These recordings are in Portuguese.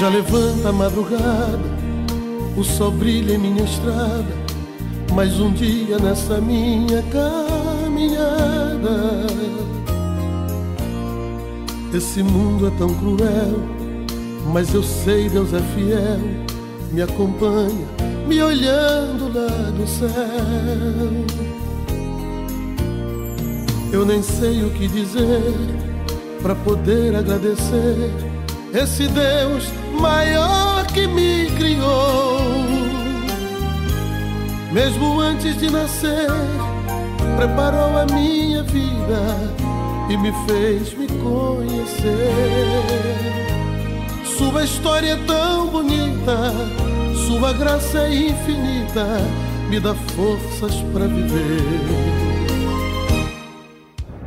Já levanta a madrugada, o sol brilha em minha estrada, mais um dia nessa minha caminhada. Esse mundo é tão cruel, mas eu sei Deus é fiel, me acompanha, me olhando lá do céu. Eu nem sei o que dizer para poder agradecer esse Deus maior que me criou. Mesmo antes de nascer, preparou a minha vida e me fez me conhecer. Sua história é tão bonita, sua graça é infinita, me dá forças para viver.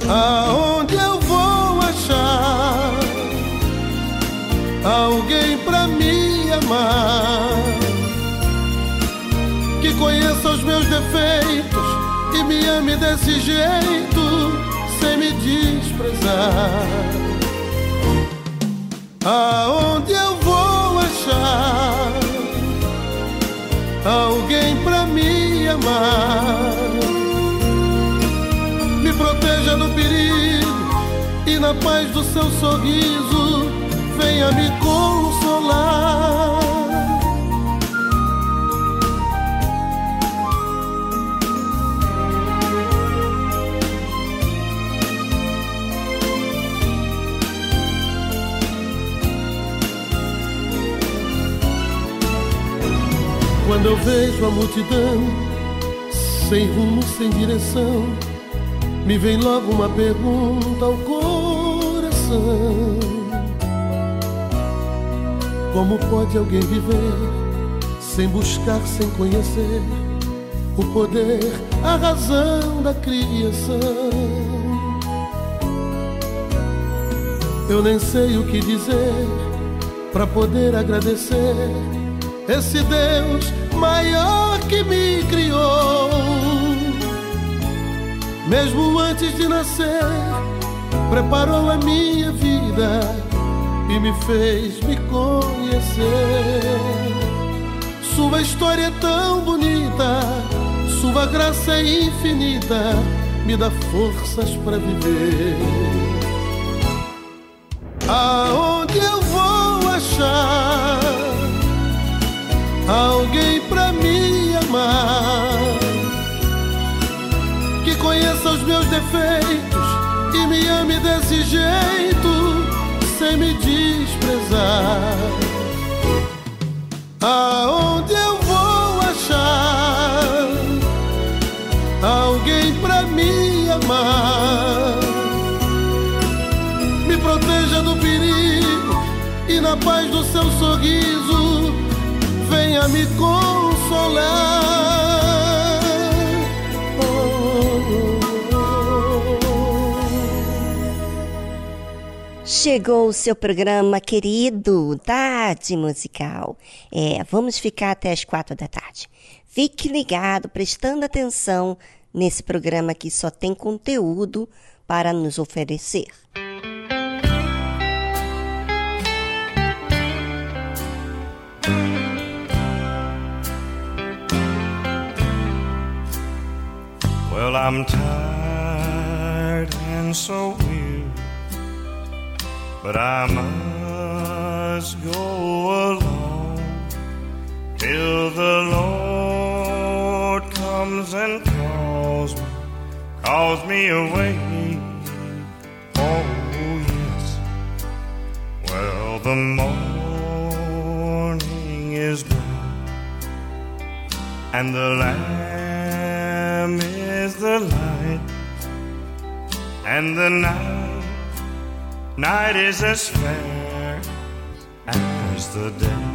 Aonde eu vou achar? Alguém pra me amar, que conheça os meus defeitos e me ame desse jeito, sem me desprezar. Aonde eu vou achar alguém pra me amar? Me proteja do perigo e na paz do seu sorriso venha me consolar. Quando eu vejo a multidão, sem rumo, sem direção, me vem logo uma pergunta ao coração. Como pode alguém viver sem buscar, sem conhecer o poder, a razão da criação? Eu nem sei o que dizer para poder agradecer esse Deus maior que me criou. Mesmo antes de nascer, preparou a minha vida e me fez me conhecer. Sua história é tão bonita, sua graça é infinita, me dá forças para viver. Aonde eu vou achar alguém pra me amar? Que conheça os meus defeitos e me ame desse jeito sem me desprezar. Aonde eu vou achar alguém pra me amar? Me proteja do perigo e na paz do seu sorriso venha me consolar. Chegou o seu programa querido, Tarde Musical. É, vamos ficar até as quatro da tarde. Fique ligado, prestando atenção nesse programa que só tem conteúdo para nos oferecer. Well, I'm tired and so weary, but I must go along till the Lord comes and calls me, calls me away. Oh, yes. Well, the morning is bright and the lamb is the light and the night, night is as fair as the day.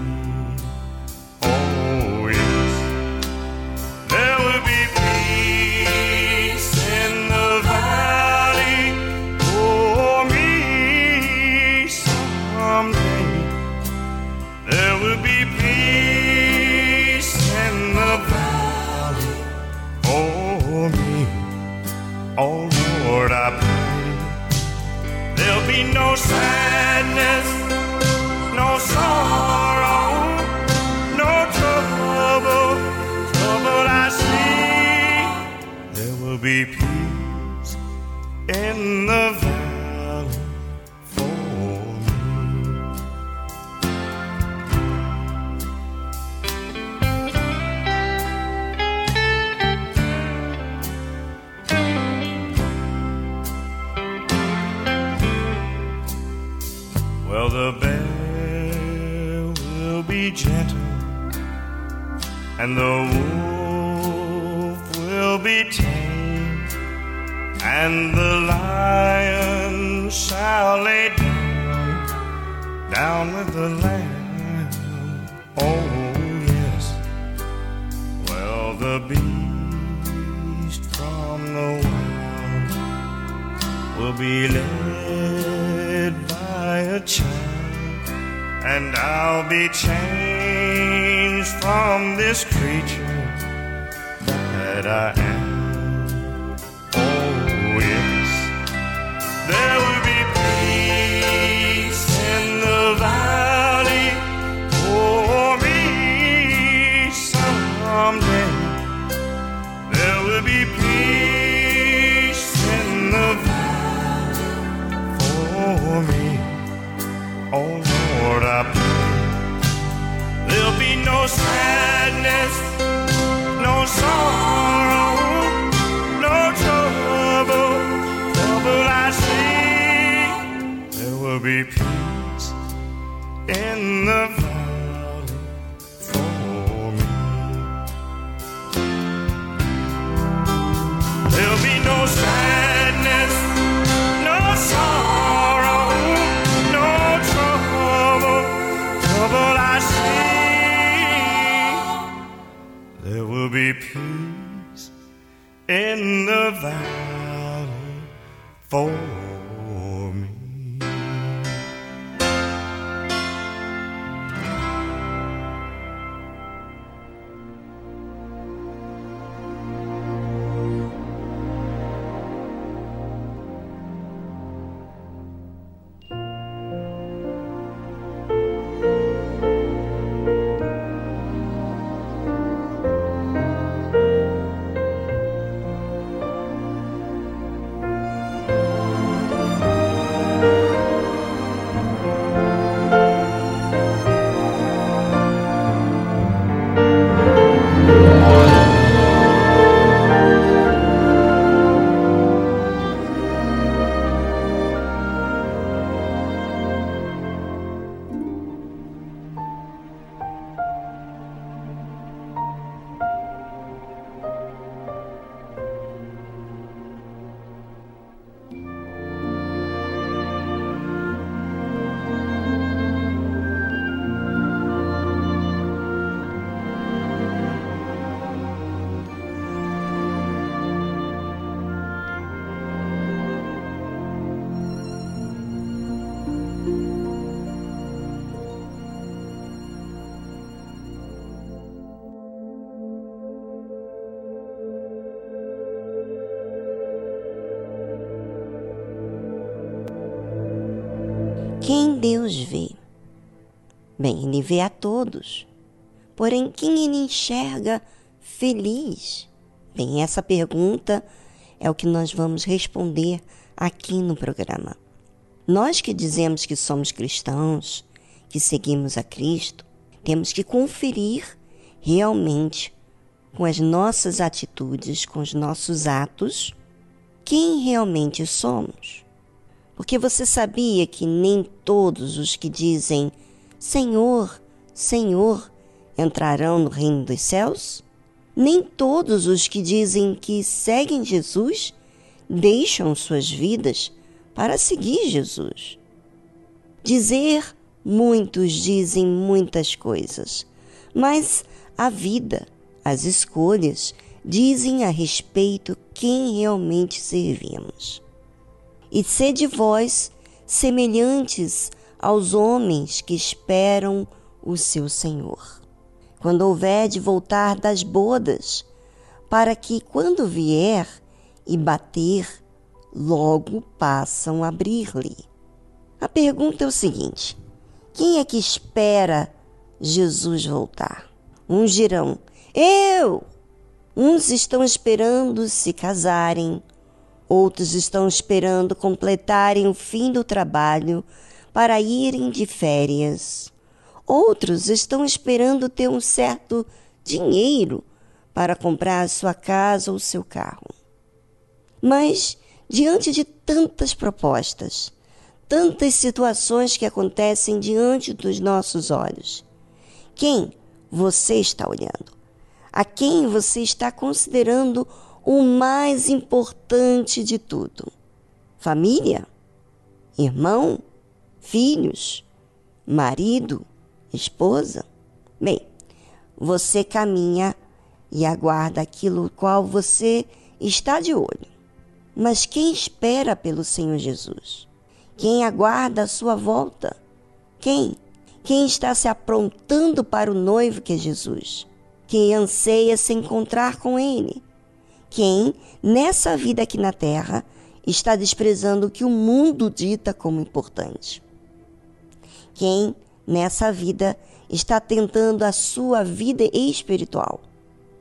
And the wolf will be tame, and the lion shall lay down, down with the lamb. Oh, yes. Well, the beast from the wild will be led by a child, and I'll be changed from this creature that I am. Oh, yes, there will be peace in the valley for me someday. There will be peace in the valley for me. Oh Lord, I pray there'll be no sadness, be peace in the in the valley for Deus vê? Bem, ele vê a todos. Porém, quem ele enxerga feliz? Bem, essa pergunta é o que nós vamos responder aqui no programa. Nós que dizemos que somos cristãos, que seguimos a Cristo, temos que conferir realmente com as nossas atitudes, com os nossos atos, quem realmente somos. Porque você sabia que nem todos os que dizem Senhor, Senhor entrarão no reino dos céus? Nem todos os que dizem que seguem Jesus deixam suas vidas para seguir Jesus. Dizer, muitos dizem muitas coisas, mas a vida, as escolhas, dizem a respeito quem realmente servimos. E sede vós semelhantes aos homens que esperam o seu Senhor. Quando houver de voltar das bodas, para que, quando vier e bater, logo passam a abrir-lhe. A pergunta é o seguinte: quem é que espera Jesus voltar? Uns dirão, eu! Uns estão esperando se casarem, outros estão esperando completarem o fim do trabalho para irem de férias. Outros estão esperando ter um certo dinheiro para comprar a sua casa ou seu carro. Mas, diante de tantas propostas, tantas situações que acontecem diante dos nossos olhos, quem você está olhando? A quem você está considerando o mais importante de tudo? Família? Irmão? Filhos? Marido? Esposa? Bem, você caminha e aguarda aquilo qual você está de olho. Mas quem espera pelo Senhor Jesus? Quem aguarda a sua volta? Quem? Quem está se aprontando para o noivo que é Jesus? Quem anseia se encontrar com Ele? Quem, nessa vida aqui na terra, está desprezando o que o mundo dita como importante? Quem, nessa vida, está tentando a sua vida espiritual?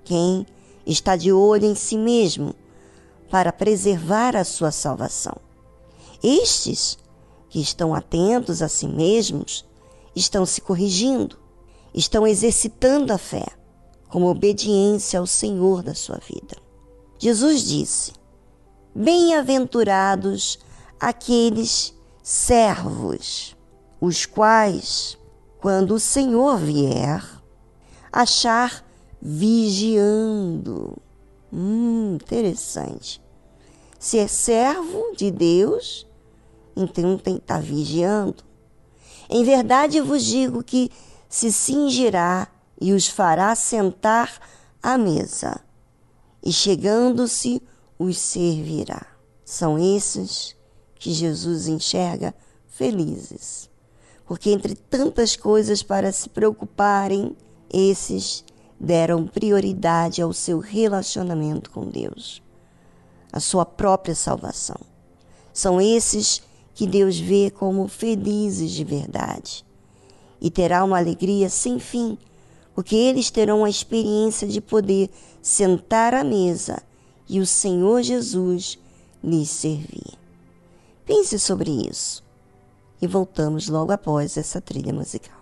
Quem está de olho em si mesmo para preservar a sua salvação? Estes que estão atentos a si mesmos estão se corrigindo, estão exercitando a fé como obediência ao Senhor da sua vida. Jesus disse: Bem-aventurados aqueles servos, os quais, quando o Senhor vier, achar vigiando. Hum, interessante. Se é servo de Deus, então tem que estar tá vigiando. Em verdade vos digo que se cingirá e os fará sentar à mesa, e chegando-se os servirá. São esses que Jesus enxerga felizes, porque entre tantas coisas para se preocuparem, esses deram prioridade ao seu relacionamento com Deus, a sua própria salvação. São esses que Deus vê como felizes de verdade e terá uma alegria sem fim, porque eles terão a experiência de poder sentar à mesa e o Senhor Jesus lhes servir. Pense sobre isso e voltamos logo após essa trilha musical.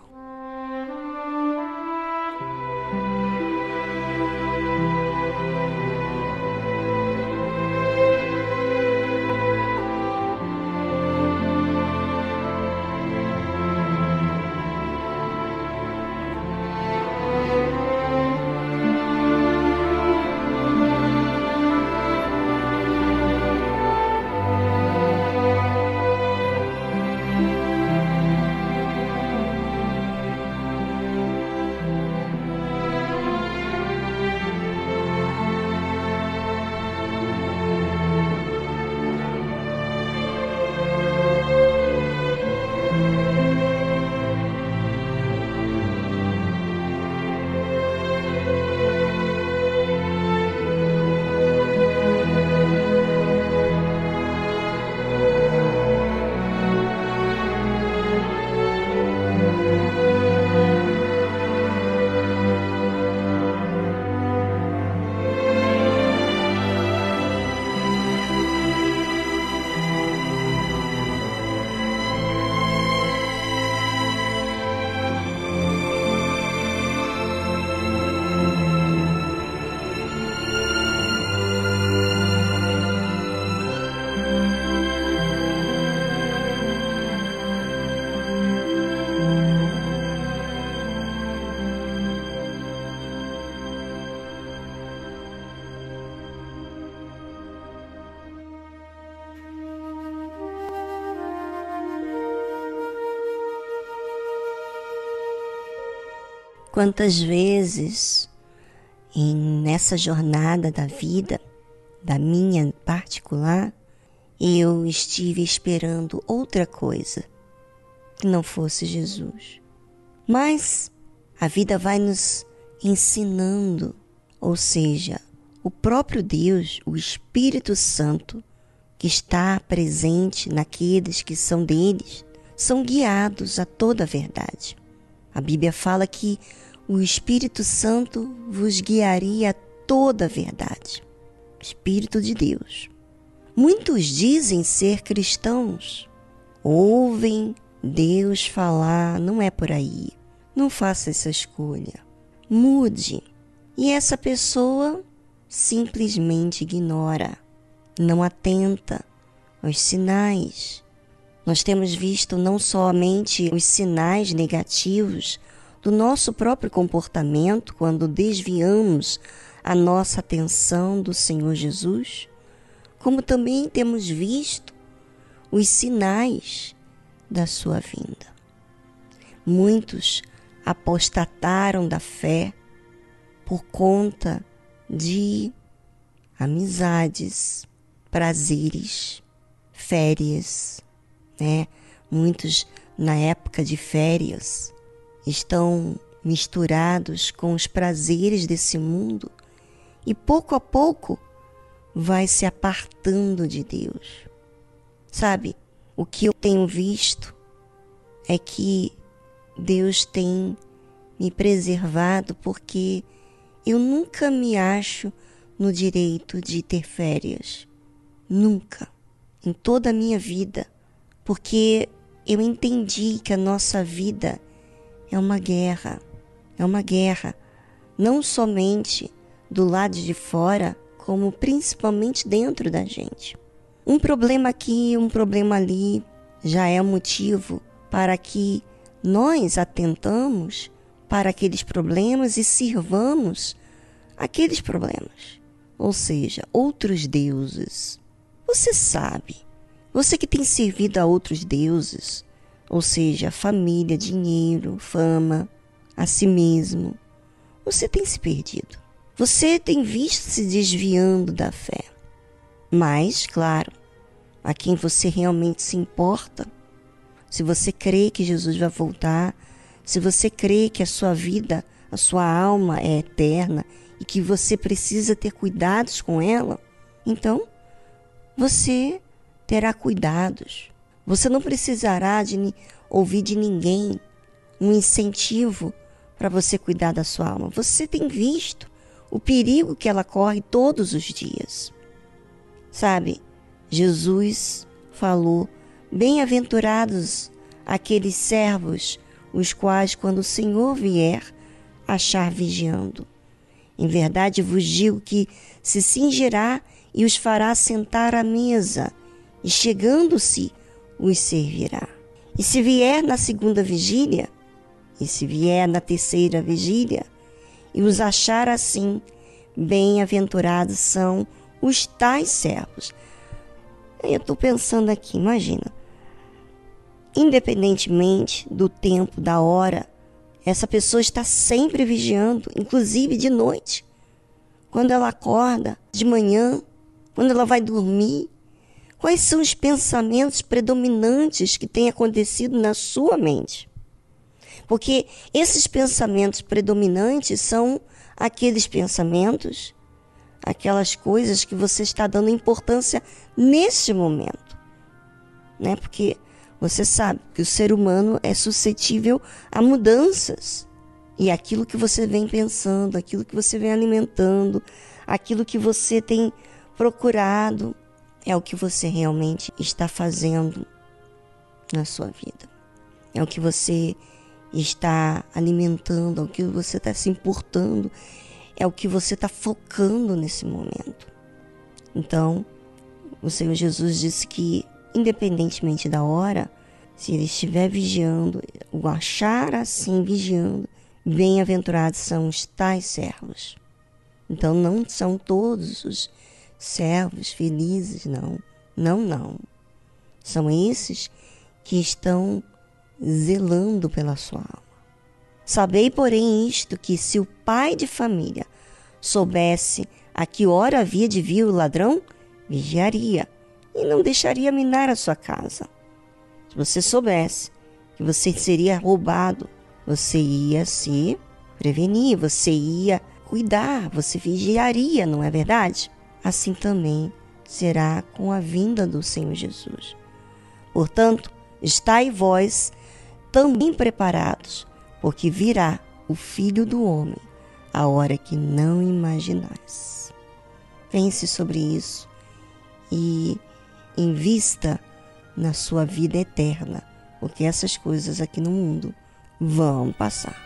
Quantas vezes em nessa jornada da vida, da minha particular, eu estive esperando outra coisa que não fosse Jesus. Mas a vida vai nos ensinando, ou seja, o próprio Deus, o Espírito Santo, que está presente naqueles que são deles, são guiados a toda a verdade. A Bíblia fala que o Espírito Santo vos guiaria a toda a verdade. Espírito de Deus. Muitos dizem ser cristãos, ouvem Deus falar, não é por aí. Não faça essa escolha. Mude. E essa pessoa simplesmente ignora, não atenta aos sinais. Nós temos visto não somente os sinais negativos do nosso próprio comportamento quando desviamos a nossa atenção do Senhor Jesus, como também temos visto os sinais da sua vinda. Muitos apostataram da fé por conta de amizades, prazeres, férias, né? Muitos na época de férias estão misturados com os prazeres desse mundo e pouco a pouco vai se apartando de Deus. Sabe, o que eu tenho visto é que Deus tem me preservado porque eu nunca me acho no direito de ter férias. Nunca. Em toda a minha vida. Porque eu entendi que a nossa vida é uma guerra. É uma guerra. Não somente do lado de fora, como principalmente dentro da gente. Um problema aqui, um problema ali já é motivo para que nós atentamos para aqueles problemas e sirvamos aqueles problemas, ou seja, outros deuses. Você sabe, você que tem servido a outros deuses, ou seja, família, dinheiro, fama, a si mesmo, você tem se perdido. Você tem visto se desviando da fé. Mas, claro, a quem você realmente se importa, se você crê que Jesus vai voltar, se você crê que a sua vida, a sua alma é eterna e que você precisa ter cuidados com ela, então você terá cuidados. Você não precisará de ouvir de ninguém um incentivo para você cuidar da sua alma. Você tem visto o perigo que ela corre todos os dias. Sabe, Jesus falou: Bem-aventurados aqueles servos, os quais, quando o Senhor vier, achar vigiando. Em verdade vos digo que se cingirá e os fará sentar à mesa, e chegando-se, os servirá. E se vier na segunda vigília, e se vier na terceira vigília, e os achar assim, bem-aventurados são os tais servos. Eu estou pensando aqui, imagina, independentemente do tempo, da hora, essa pessoa está sempre vigiando, inclusive de noite. Quando ela acorda, de manhã, quando ela vai dormir. Quais são os pensamentos predominantes que têm acontecido na sua mente? Porque esses pensamentos predominantes são aqueles pensamentos, aquelas coisas que você está dando importância neste momento. Né? Porque você sabe que o ser humano é suscetível a mudanças. E aquilo que você vem pensando, aquilo que você vem alimentando, aquilo que você tem procurado, é o que você realmente está fazendo na sua vida. É o que você está alimentando, é o que você está se importando, é o que você está focando nesse momento. Então, o Senhor Jesus disse que independentemente da hora, se ele estiver vigiando, o achar assim vigiando, bem-aventurados são os tais servos. Então não são todos os servos felizes, não. Não, não. São esses que estão zelando pela sua alma. Sabei, porém, isto: que se o pai de família soubesse a que hora havia de vir o ladrão, vigiaria e não deixaria minar a sua casa. Se você soubesse que você seria roubado, você ia se prevenir, você ia cuidar, você vigiaria, não é verdade? Assim também será com a vinda do Senhor Jesus. Portanto, estai vós também preparados, porque virá o Filho do Homem a hora que não imaginais. Pense sobre isso e invista na sua vida eterna, porque essas coisas aqui no mundo vão passar.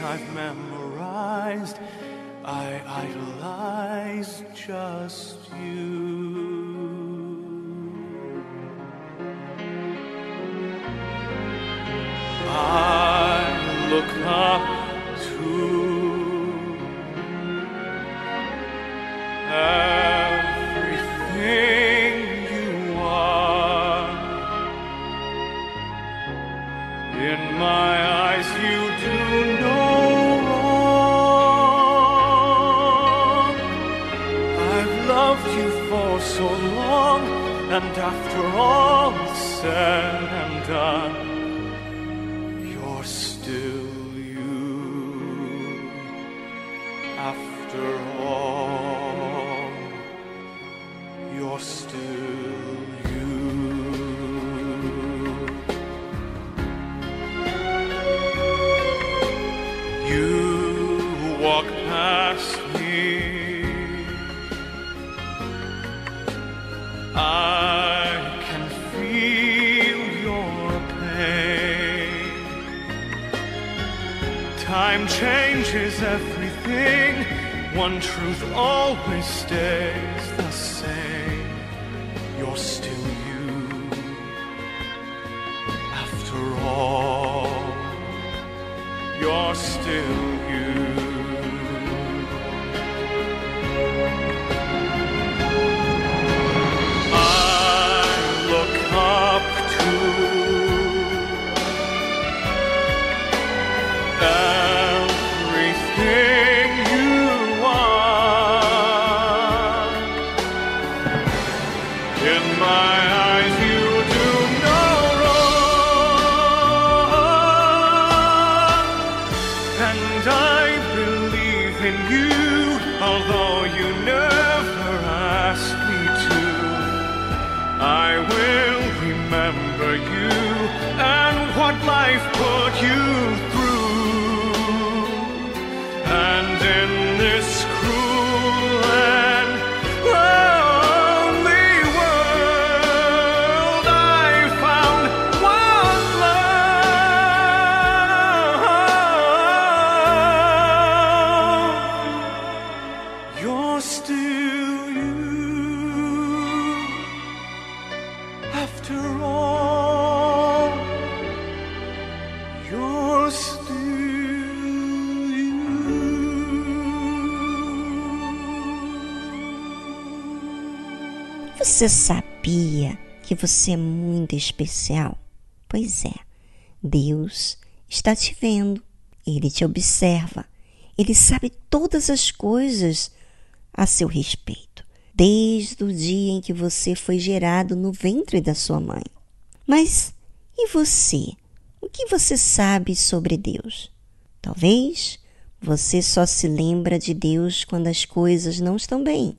I've made. Você sabia que você é muito especial? Pois é, Deus está te vendo, Ele te observa, Ele sabe todas as coisas a seu respeito, desde o dia em que você foi gerado no ventre da sua mãe. Mas e você? O que você sabe sobre Deus? Talvez você só se lembra de Deus quando as coisas não estão bem,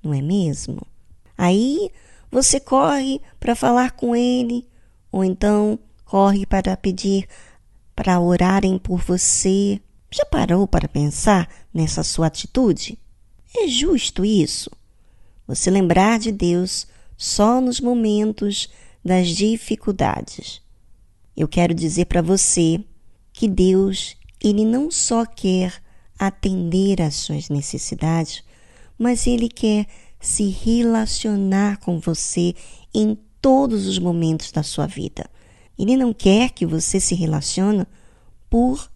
não é mesmo? Aí você corre para falar com ele, ou então corre para pedir para orarem por você. Já parou para pensar nessa sua atitude? É justo isso? Você lembrar de Deus só nos momentos das dificuldades. Eu quero dizer para você que Deus, ele não só quer atender às suas necessidades, mas ele quer se relacionar com você em todos os momentos da sua vida. Ele não quer que você se relacione por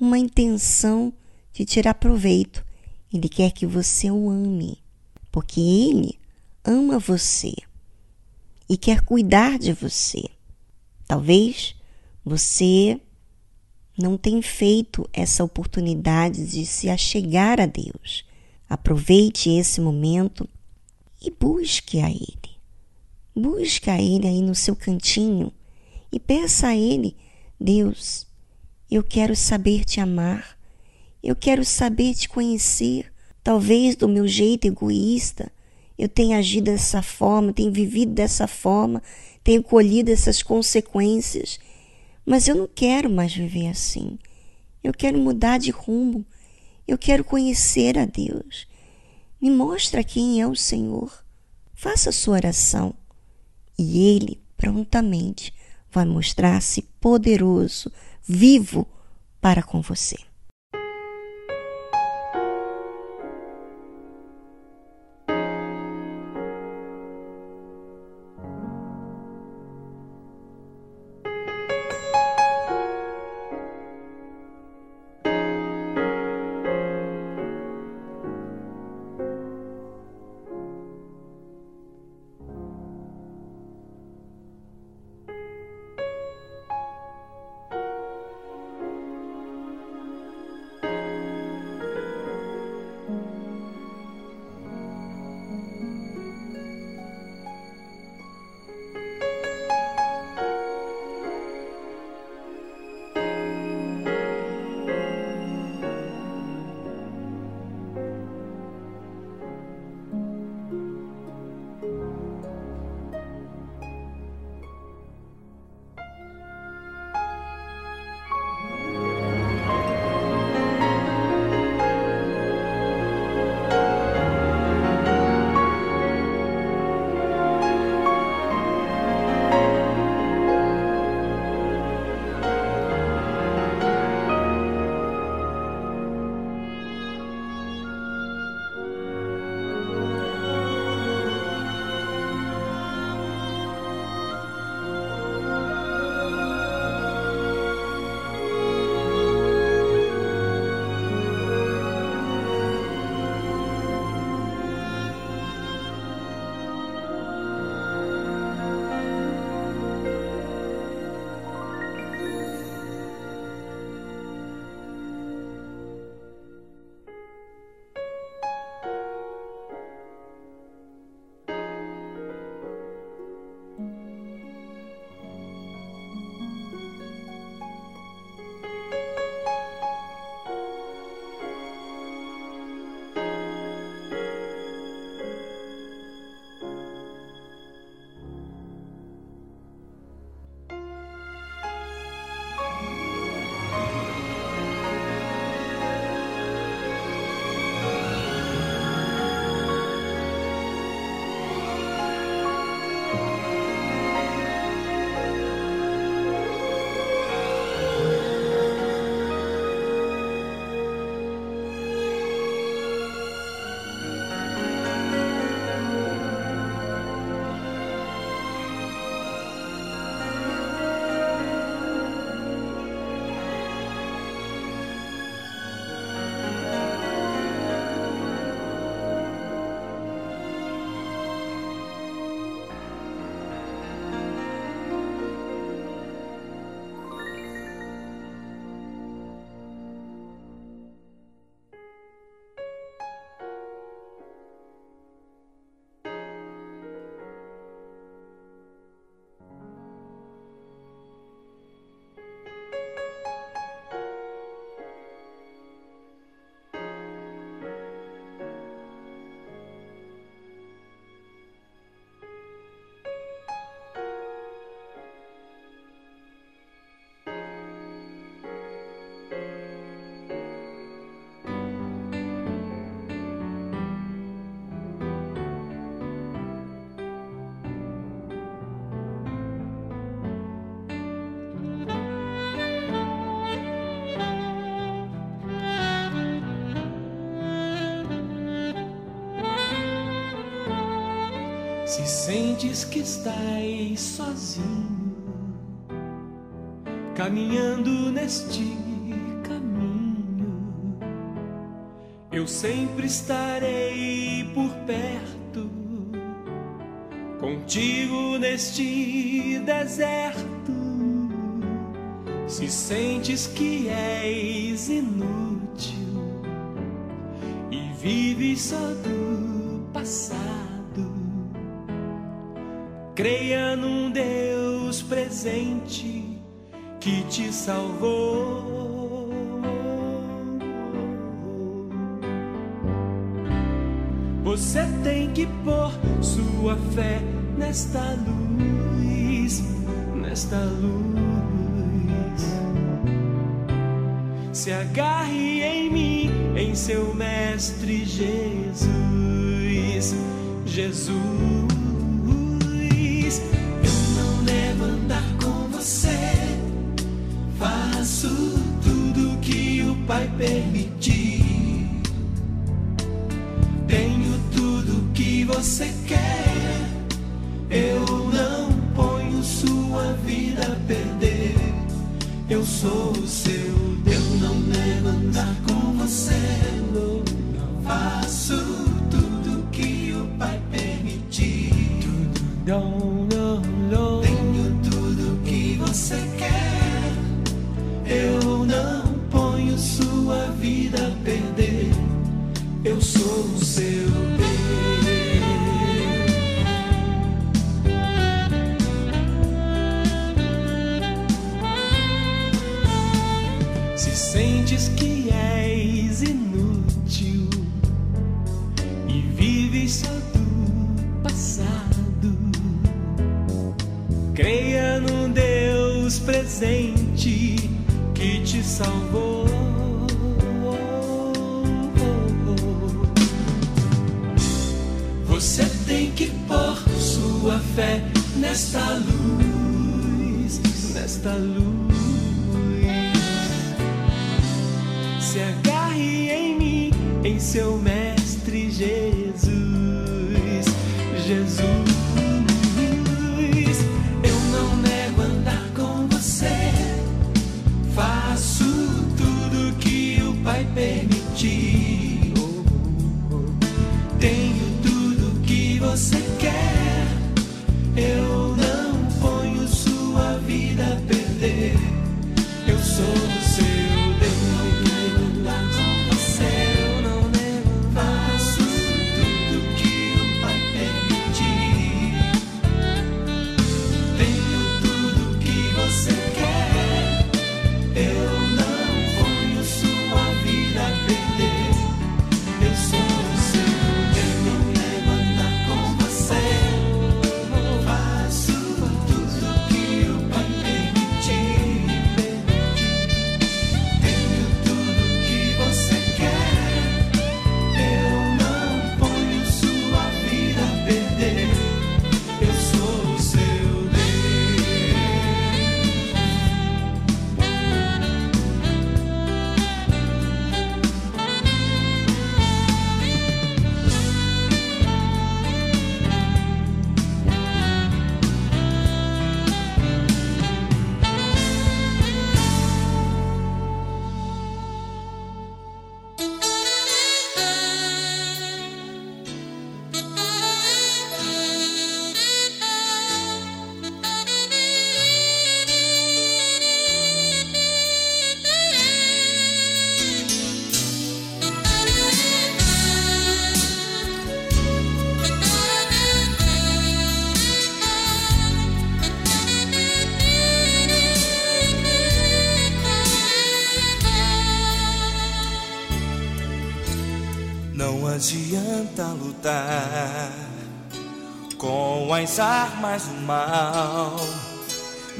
uma intenção de tirar proveito. Ele quer que você o ame, porque ele ama você e quer cuidar de você. Talvez você não tenha feito essa oportunidade de se achegar a Deus. Aproveite esse momento e busque a Ele. Busque a Ele aí no seu cantinho e peça a Ele: Deus, eu quero saber te amar, eu quero saber te conhecer. Talvez do meu jeito egoísta, eu tenho agido dessa forma, tenho vivido dessa forma, tenho colhido essas consequências. Mas eu não quero mais viver assim. Eu quero mudar de rumo. Eu quero conhecer a Deus. Me mostra quem é o Senhor. Faça a sua oração e Ele prontamente vai mostrar-se poderoso, vivo para com você. Sentes que estás sozinho, caminhando neste caminho, eu sempre estarei por perto, contigo neste deserto. Se sentes que és inútil e vives só Creia num Deus presente que te salvou. Você tem que pôr sua fé nesta luz, nesta luz.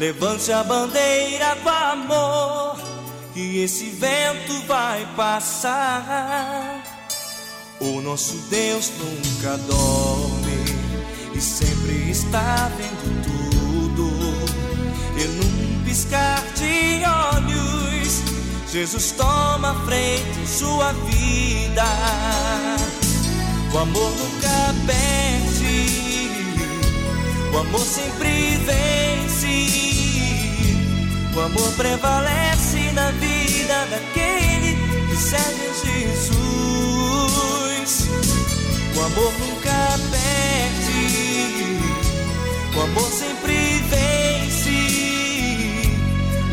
Levante a bandeira do amor, que esse vento vai passar. O nosso Deus nunca dorme e sempre está vendo tudo. E num piscar de olhos, Jesus toma a frente em sua vida. O amor nunca perde, o amor sempre vem. O amor prevalece na vida daquele que serve a Jesus. O amor nunca perde, o amor sempre vence.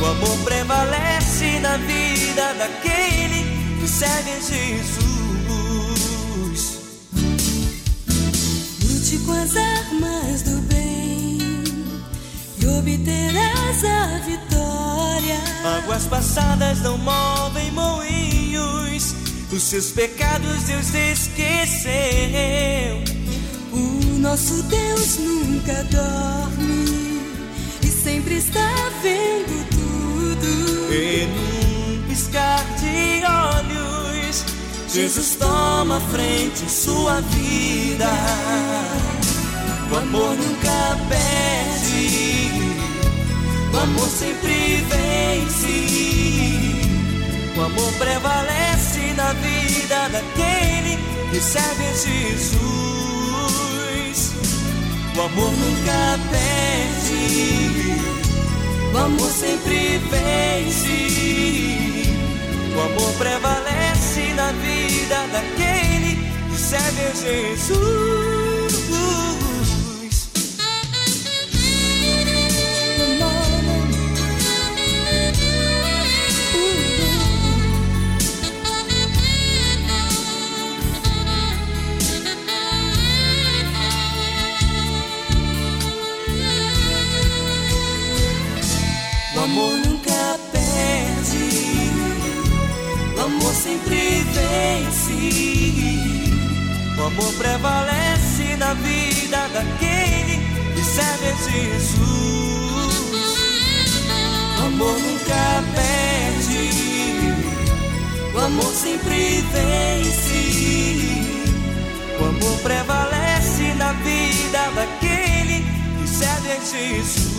O amor prevalece na vida daquele que serve a Jesus. Lute com as armas do bem e obterás a vitória Águas passadas não movem moinhos, os seus pecados Deus esqueceu. O nosso Deus nunca dorme e sempre está vendo tudo. E num piscar de olhos, Jesus toma a frente em sua vida. O amor nunca perde o amor sempre vence. O amor prevalece na vida daquele que serve a Jesus. O amor nunca perde, o amor sempre vence. O amor prevalece na vida daquele que serve a Jesus. Amor prevalece na vida daquele que serve a Jesus. O amor nunca perde, o amor sempre vence. O amor prevalece na vida daquele que serve a Jesus.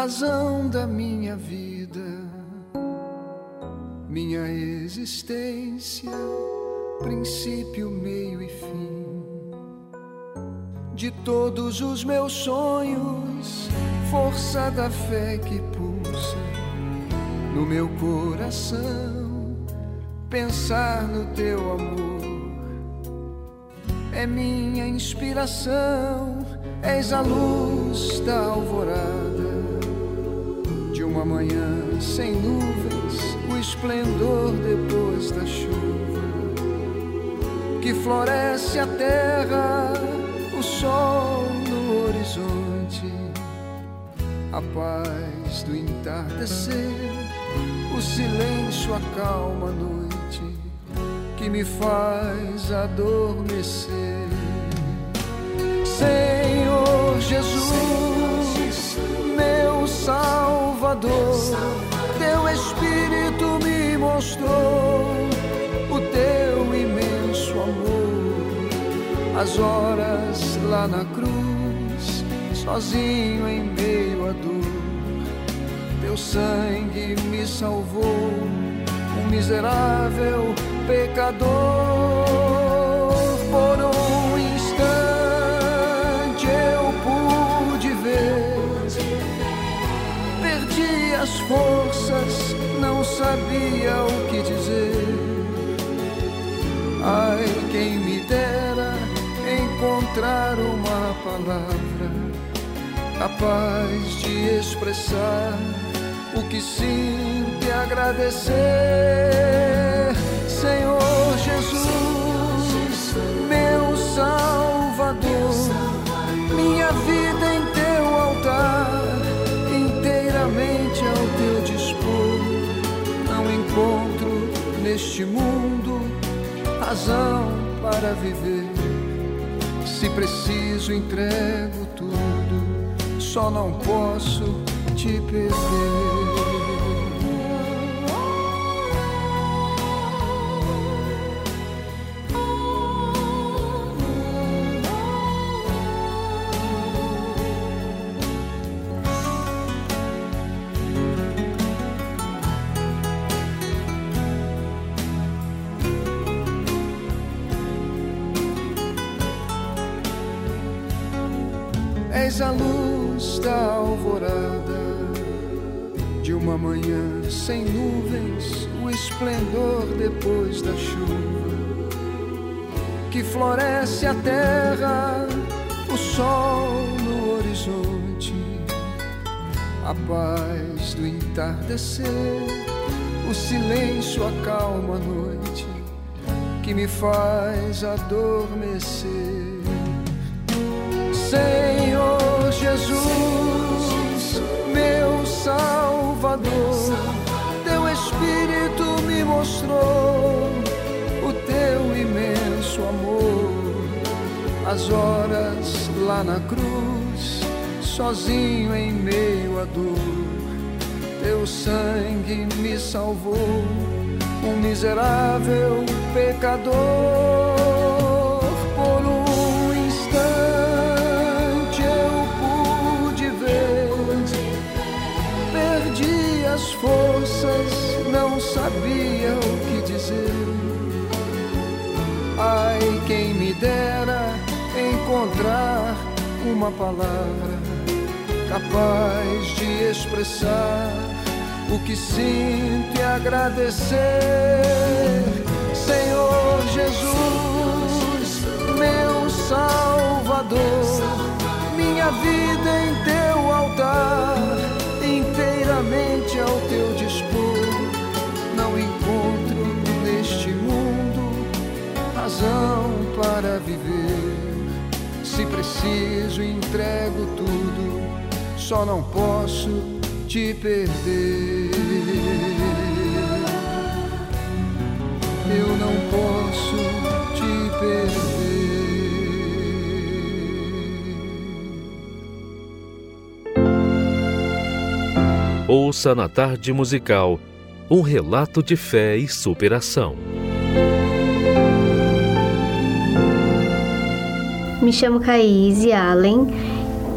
Razão da minha vida, minha existência, princípio, meio e fim. De todos os meus sonhos, força da fé que pulsa no meu coração, pensar no teu amor é minha inspiração, és a luz da alvorada uma manhã sem nuvens, o esplendor depois da chuva, que floresce a terra, o sol no horizonte, a paz do entardecer, o silêncio acalma a noite que me faz adormecer. Senhor Jesus, meu Salvador, teu Espírito me mostrou o teu imenso amor, as horas lá na cruz, sozinho em meio à dor. Teu sangue me salvou, um miserável pecador. Por um perdi as forças, não sabia o que dizer. Ai, quem me dera encontrar uma palavra capaz de expressar o que sinto e agradecer. Senhor Jesus, meu Salvador, minha vida inteiramente ao teu dispor. Não encontro neste mundo razão para viver. Se preciso, entrego tudo, só não posso te perder. A terra, o sol no horizonte, a paz do entardecer, o silêncio acalma a noite que me faz adormecer. Senhor Jesus, meu Salvador, teu Espírito me mostrou As horas lá na cruz, sozinho em meio à dor, teu sangue me salvou, um miserável pecador. Por um instante eu pude ver, perdi as forças, não sabia o que dizer. Ai, quem me dera encontrar uma palavra capaz de expressar o que sinto e agradecer. Senhor Jesus, meu Salvador, minha vida em teu altar, inteiramente ao teu dispor. Não encontro neste mundo razão para viver. Se preciso, entrego tudo, só não posso te perder. Eu não posso te perder. Ouça na tarde musical um relato de fé e superação. Me chamo Caíse Allen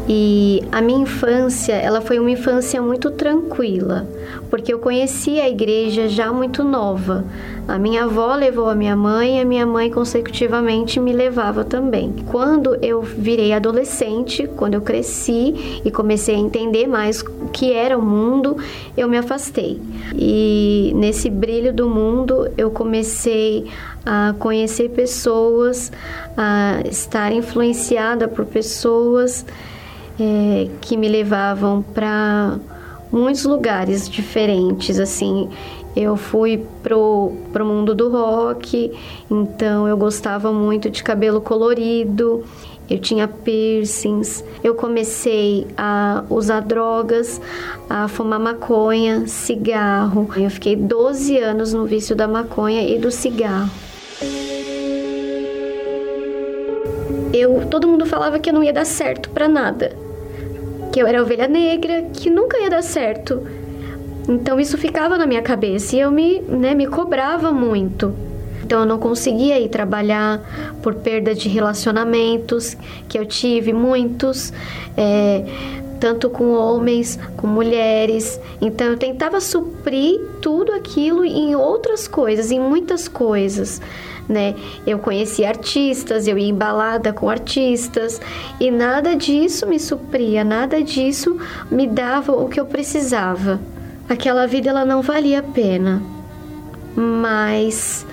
e a minha infância, ela foi uma infância muito tranquila, porque eu conheci a igreja já muito nova. A minha avó levou a minha mãe e a minha mãe consecutivamente me levava também. Quando eu virei adolescente, quando eu cresci e comecei a entender mais que era o mundo, eu me afastei. E nesse brilho do mundo, eu comecei a conhecer pessoas, a estar influenciada por pessoas é, que me levavam para muitos lugares diferentes, assim. Eu fui pro, pro mundo do rock, então eu gostava muito de cabelo colorido eu tinha piercings, eu comecei a usar drogas, a fumar maconha, cigarro. Eu fiquei 12 anos no vício da maconha e do cigarro. Eu, todo mundo falava que eu não ia dar certo para nada. Que eu era ovelha negra, que nunca ia dar certo. Então isso ficava na minha cabeça e eu me, né, me cobrava muito. Então eu não conseguia ir trabalhar por perda de relacionamentos, que eu tive muitos, é, tanto com homens, com mulheres. Então eu tentava suprir tudo aquilo em outras coisas, em muitas coisas. Né? Eu conhecia artistas, eu ia embalada com artistas e nada disso me supria, nada disso me dava o que eu precisava. Aquela vida ela não valia a pena. Mas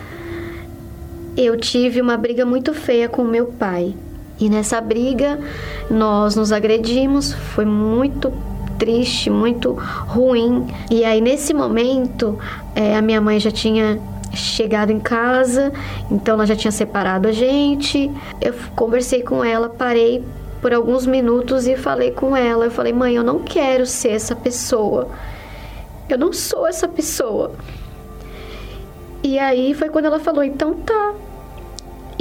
eu tive uma briga muito feia com meu pai. E nessa briga nós nos agredimos, foi muito triste, muito ruim. E aí nesse momento é, a minha mãe já tinha chegado em casa, então ela já tinha separado a gente. Eu conversei com ela, parei por alguns minutos e falei com ela. Eu falei, mãe, eu não quero ser essa pessoa. Eu não sou essa pessoa. E aí foi quando ela falou: então tá.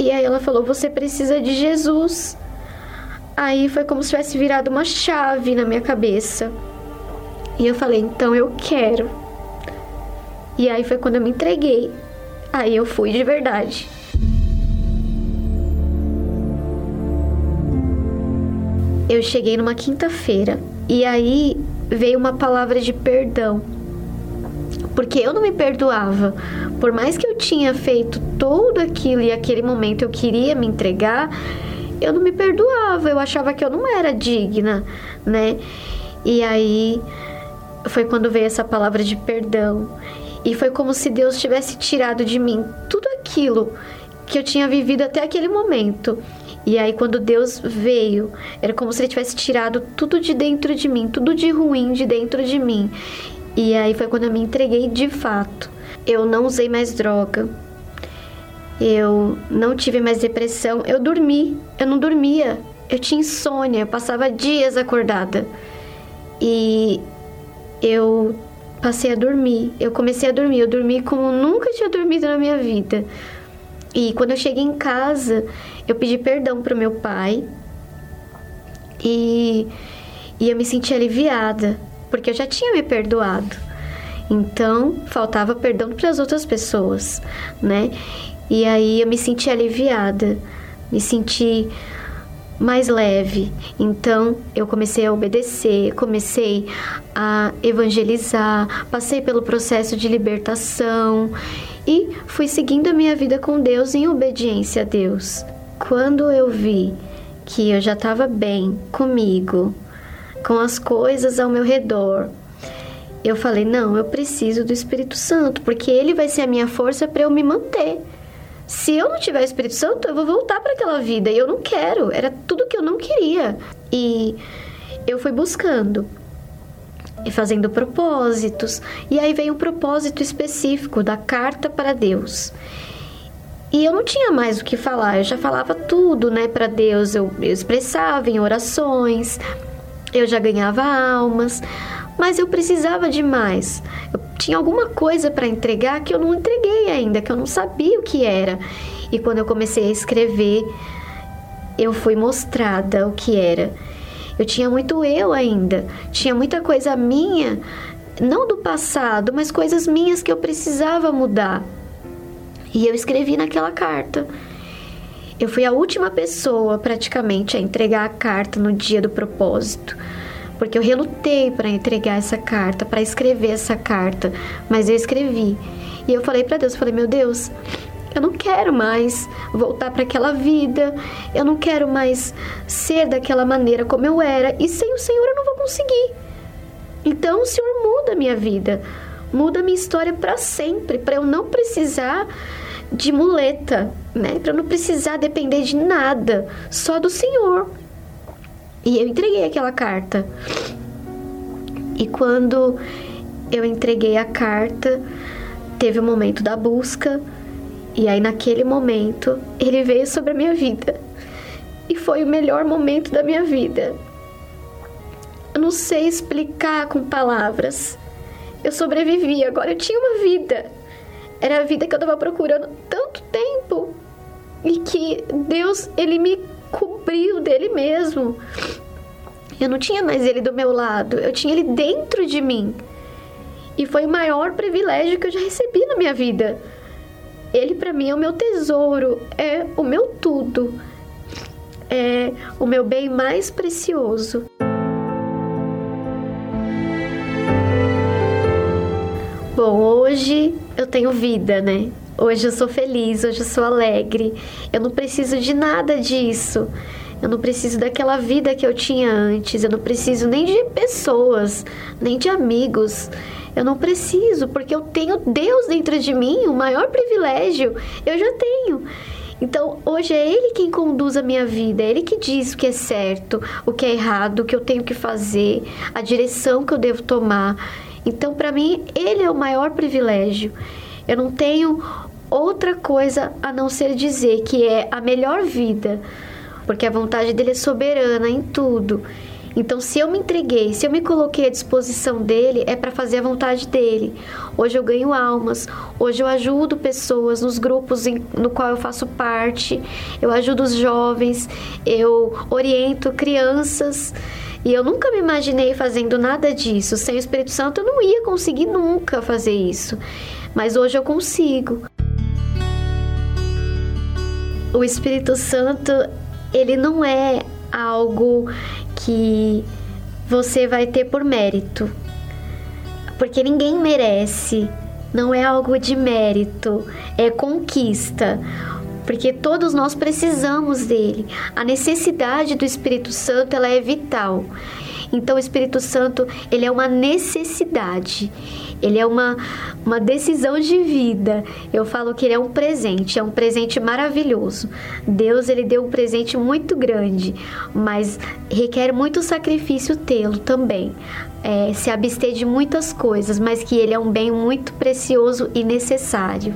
E aí ela falou: você precisa de Jesus. Aí foi como se tivesse virado uma chave na minha cabeça. E eu falei: então eu quero. E aí foi quando eu me entreguei. Aí eu fui de verdade. Eu cheguei numa quinta-feira e aí veio uma palavra de perdão porque eu não me perdoava. Por mais que eu tinha feito tudo aquilo e aquele momento eu queria me entregar, eu não me perdoava. Eu achava que eu não era digna, né? E aí foi quando veio essa palavra de perdão. E foi como se Deus tivesse tirado de mim tudo aquilo que eu tinha vivido até aquele momento. E aí, quando Deus veio, era como se Ele tivesse tirado tudo de dentro de mim, tudo de ruim de dentro de mim. E aí foi quando eu me entreguei de fato. Eu não usei mais droga. Eu não tive mais depressão. Eu dormi. Eu não dormia. Eu tinha insônia. Eu passava dias acordada. E eu passei a dormir. Eu comecei a dormir. Eu dormi como nunca tinha dormido na minha vida. E quando eu cheguei em casa, eu pedi perdão para o meu pai. E, e eu me senti aliviada porque eu já tinha me perdoado. Então, faltava perdão para as outras pessoas, né? E aí eu me senti aliviada, me senti mais leve. Então, eu comecei a obedecer, comecei a evangelizar, passei pelo processo de libertação e fui seguindo a minha vida com Deus em obediência a Deus. Quando eu vi que eu já estava bem comigo, com as coisas ao meu redor. Eu falei: não, eu preciso do Espírito Santo, porque ele vai ser a minha força para eu me manter. Se eu não tiver o Espírito Santo, eu vou voltar para aquela vida e eu não quero. Era tudo que eu não queria. E eu fui buscando e fazendo propósitos. E aí veio um propósito específico da carta para Deus. E eu não tinha mais o que falar, eu já falava tudo, né, para Deus. Eu, eu expressava em orações, eu já ganhava almas, mas eu precisava de mais. Eu tinha alguma coisa para entregar que eu não entreguei ainda, que eu não sabia o que era. E quando eu comecei a escrever, eu fui mostrada o que era. Eu tinha muito eu ainda, tinha muita coisa minha, não do passado, mas coisas minhas que eu precisava mudar. E eu escrevi naquela carta. Eu fui a última pessoa praticamente a entregar a carta no dia do propósito, porque eu relutei para entregar essa carta, para escrever essa carta, mas eu escrevi. E eu falei para Deus, falei: "Meu Deus, eu não quero mais voltar para aquela vida. Eu não quero mais ser daquela maneira como eu era. E sem o Senhor eu não vou conseguir. Então o Senhor muda a minha vida, muda a minha história para sempre, para eu não precisar de muleta, né? Para não precisar depender de nada, só do Senhor. E eu entreguei aquela carta. E quando eu entreguei a carta, teve o momento da busca, e aí naquele momento ele veio sobre a minha vida. e foi o melhor momento da minha vida. Eu não sei explicar com palavras. Eu sobrevivi, agora eu tinha uma vida. Era a vida que eu estava procurando tanto tempo e que Deus, ele me cobriu dele mesmo. Eu não tinha mais ele do meu lado, eu tinha ele dentro de mim. E foi o maior privilégio que eu já recebi na minha vida. Ele para mim é o meu tesouro, é o meu tudo. É o meu bem mais precioso. Bom, hoje eu tenho vida, né? Hoje eu sou feliz, hoje eu sou alegre. Eu não preciso de nada disso. Eu não preciso daquela vida que eu tinha antes. Eu não preciso nem de pessoas, nem de amigos. Eu não preciso, porque eu tenho Deus dentro de mim, o maior privilégio eu já tenho. Então, hoje é Ele quem conduz a minha vida, é Ele que diz o que é certo, o que é errado, o que eu tenho que fazer, a direção que eu devo tomar. Então, para mim, Ele é o maior privilégio. Eu não tenho outra coisa a não ser dizer que é a melhor vida, porque a vontade dele é soberana em tudo. Então, se eu me entreguei, se eu me coloquei à disposição dele, é para fazer a vontade dele. Hoje eu ganho almas, hoje eu ajudo pessoas nos grupos em, no qual eu faço parte, eu ajudo os jovens, eu oriento crianças. E eu nunca me imaginei fazendo nada disso. Sem o Espírito Santo eu não ia conseguir nunca fazer isso. Mas hoje eu consigo o Espírito Santo, ele não é algo que você vai ter por mérito. Porque ninguém merece. Não é algo de mérito, é conquista. Porque todos nós precisamos dele. A necessidade do Espírito Santo, ela é vital. Então o Espírito Santo, ele é uma necessidade. Ele é uma, uma decisão de vida. Eu falo que ele é um presente, é um presente maravilhoso. Deus ele deu um presente muito grande, mas requer muito sacrifício tê-lo também. É, se abster de muitas coisas, mas que ele é um bem muito precioso e necessário.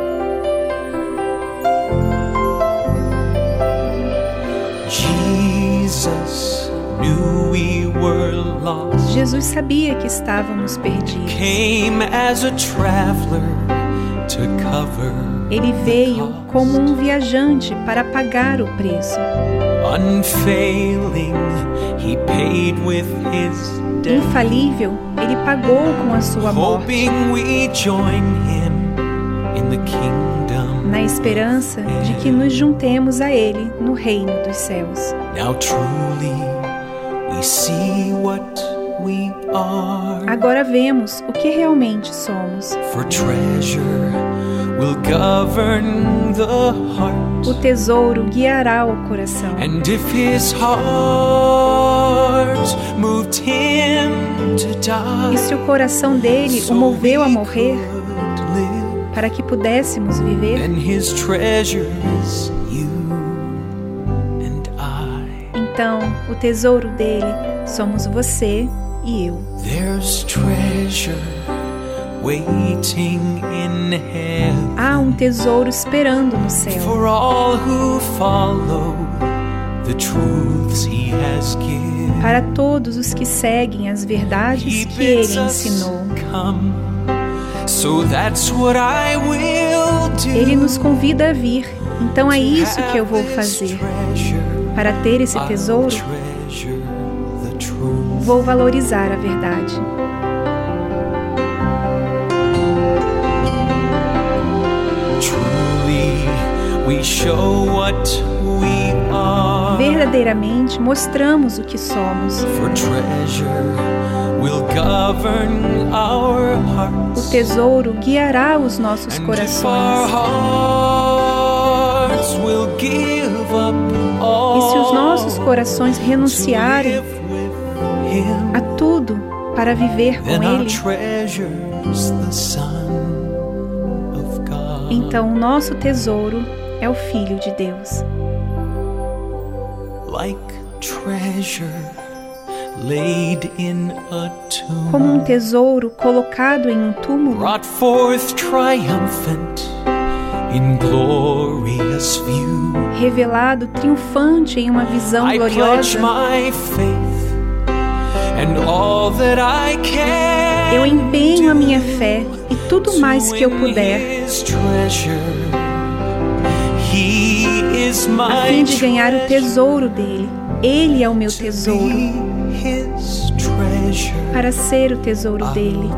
Jesus sabia que estávamos perdidos. Ele veio como um viajante para pagar o preço. Infalível, ele pagou com a sua morte. Na esperança de que nos juntemos a ele no reino dos céus. Agora vemos o que realmente somos. O tesouro guiará o coração. E se o coração dele o moveu a morrer para que pudéssemos viver, então o tesouro dele somos você e eu. Há um tesouro esperando no céu. Para todos os que seguem as verdades que ele ensinou. Ele nos convida a vir, então é isso que eu vou fazer. Para ter esse tesouro, vou valorizar a verdade. Verdadeiramente mostramos o que somos. O tesouro guiará os nossos corações. E se os nossos corações renunciarem a tudo para viver com Ele, então o nosso tesouro é o Filho de Deus. like treasure Como um tesouro colocado em um túmulo, brought forth triumphant in glorious view. revelado triunfante em uma visão gloriosa, my faith and all that I can. eu empenho a minha fé e tudo mais que eu puder win His treasure. He is a fim de ganhar o tesouro dele. Ele é o meu tesouro. Para ser o tesouro dele.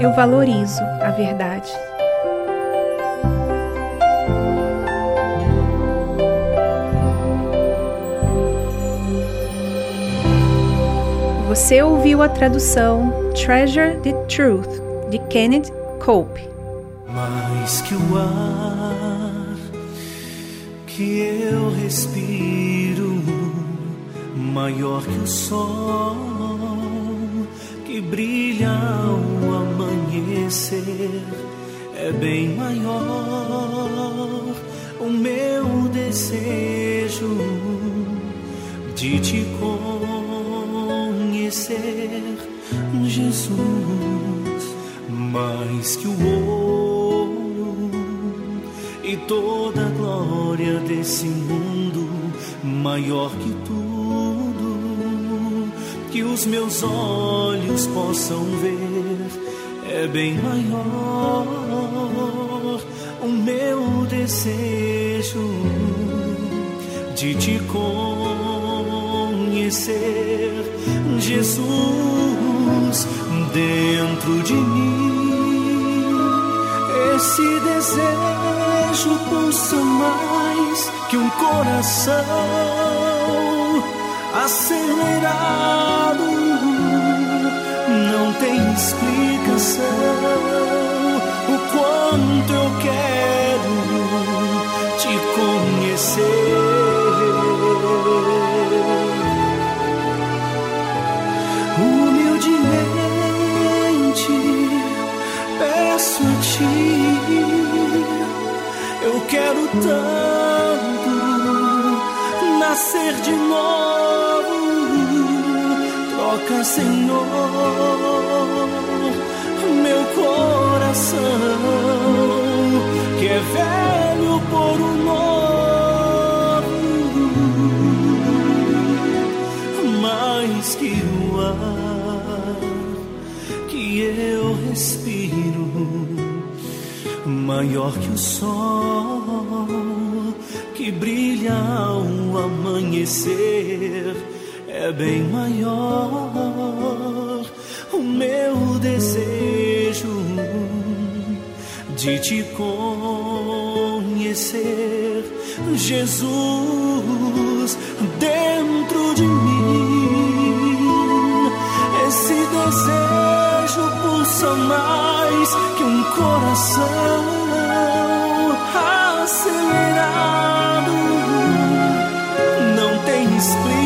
Eu valorizo a verdade. Você ouviu a tradução Treasure the Truth de Kenneth Cope. Mais que o ar que eu respiro, maior que o sol que brilha ao amanhecer, é bem maior o meu desejo de te conhecer, Jesus, mais que o ouro e toda a glória desse mundo, maior que tudo que os meus olhos possam ver, é bem maior o meu desejo de te conhecer, Jesus, dentro de mim. Esse desejo pulsa mais que um coração acelerado. Não tem explicação o quanto eu quero te conhecer. Humildemente peço a ti, eu quero tanto nascer de novo. Troca, Senhor, meu coração que é velho por um novo, mais que o ar que eu respiro, maior que o sol que brilha ao amanhecer, é bem maior o meu desejo de te conhecer, Jesus, dentro de mim. Esse desejo pulsa mais que um coração acelerado. Não tem explicação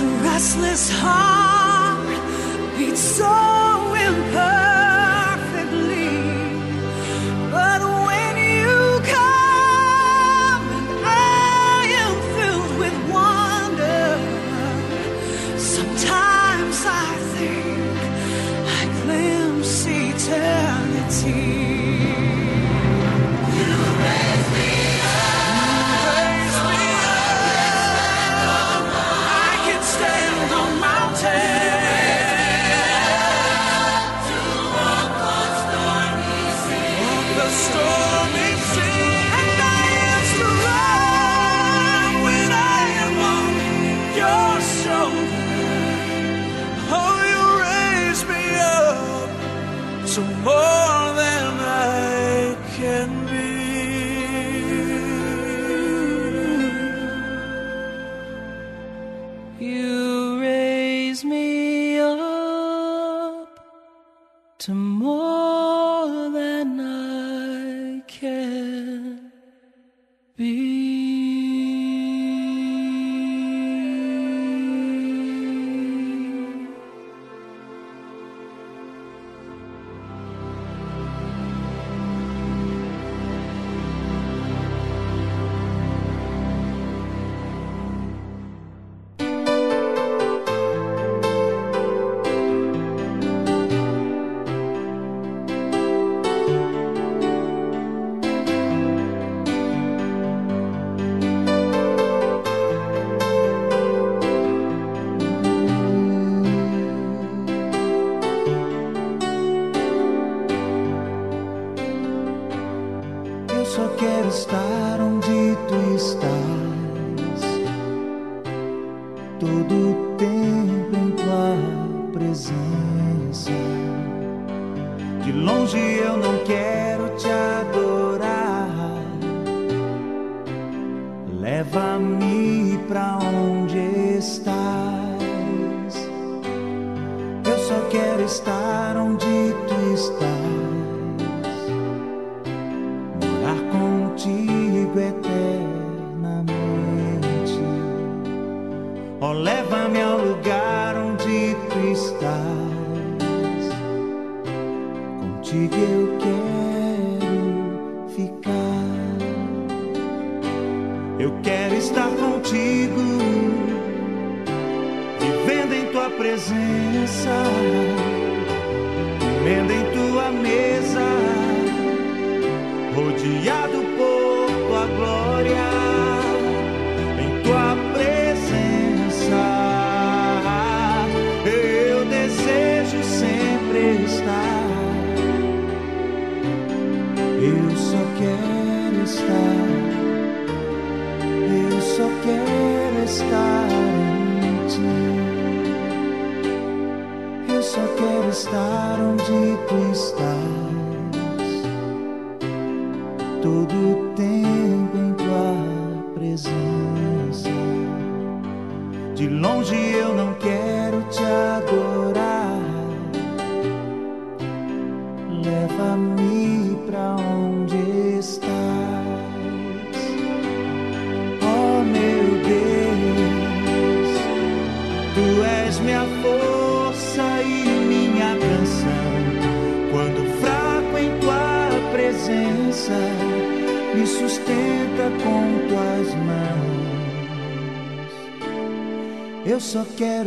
a restless heart beats so imperfect.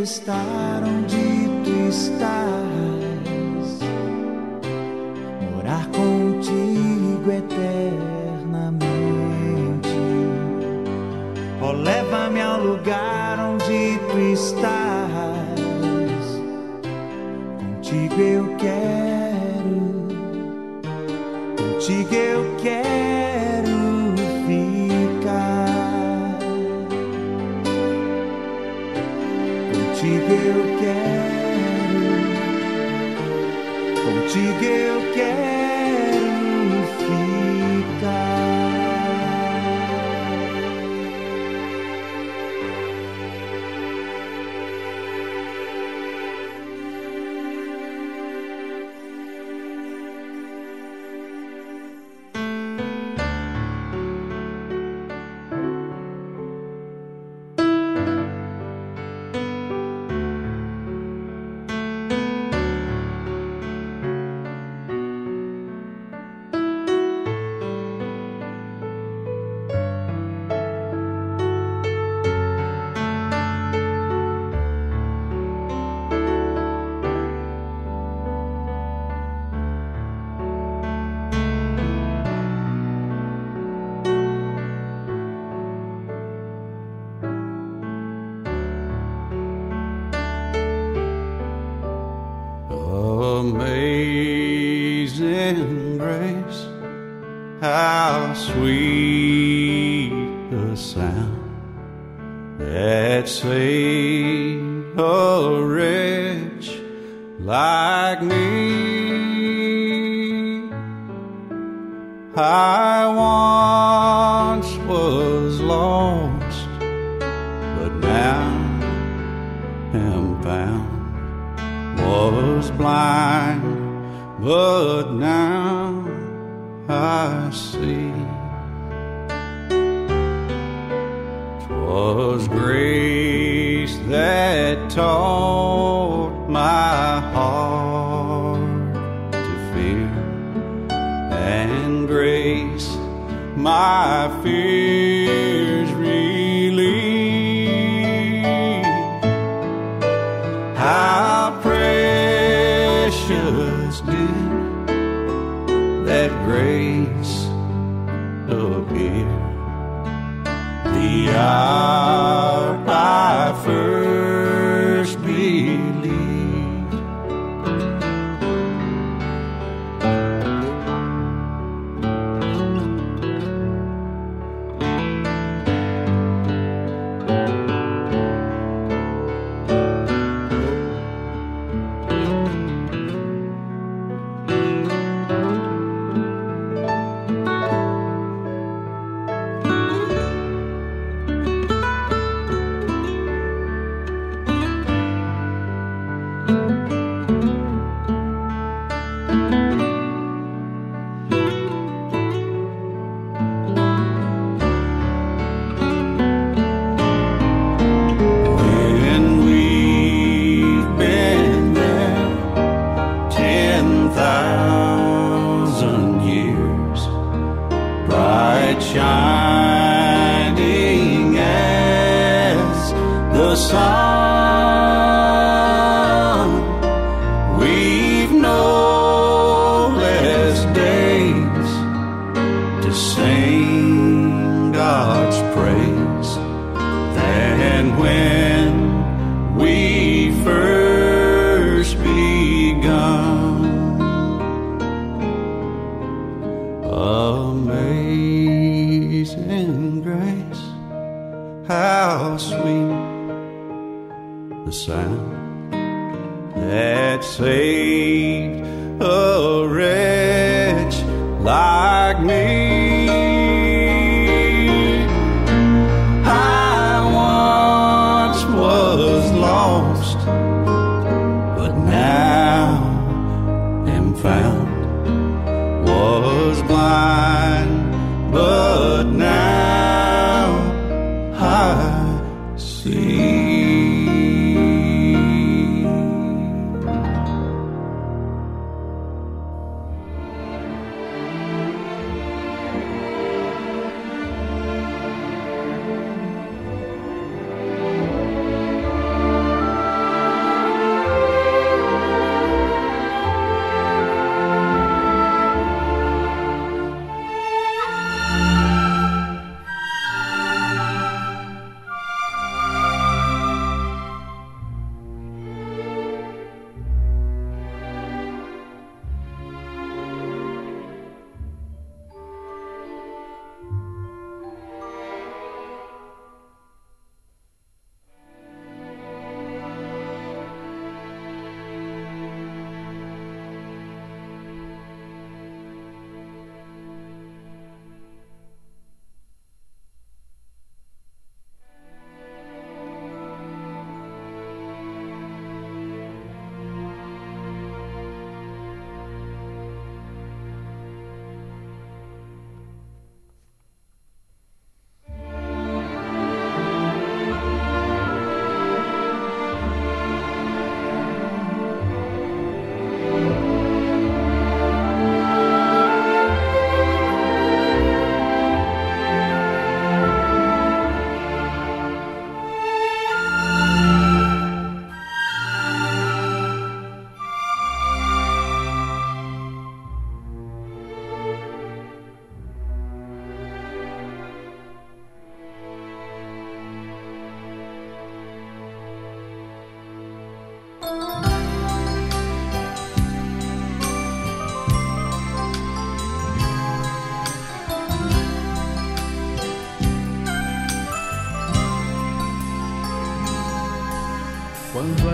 Só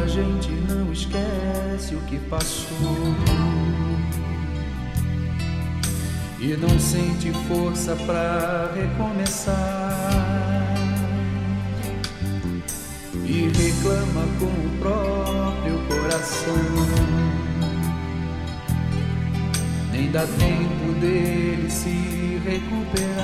gente não esquece o que passou e não sente força para recomeçar e reclama com o próprio coração. Nem dá tempo dele se recuperar.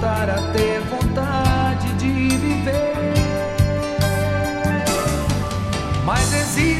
voltar a ter vontade de viver. Mas existe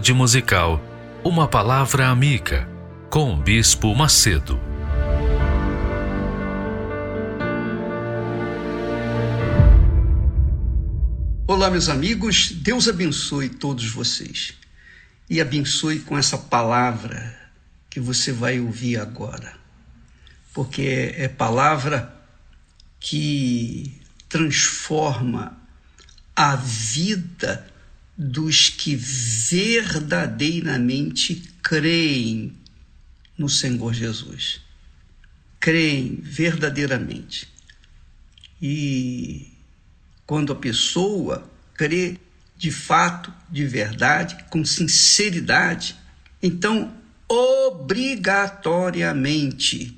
tarde musical, uma palavra amiga com o Bispo Macedo. Olá, meus amigos, Deus abençoe todos vocês e abençoe com essa palavra que você vai ouvir agora, porque é palavra que transforma a vida dos que verdadeiramente creem no Senhor Jesus. Creem verdadeiramente. E quando a pessoa crê de fato, de verdade, com sinceridade, então obrigatoriamente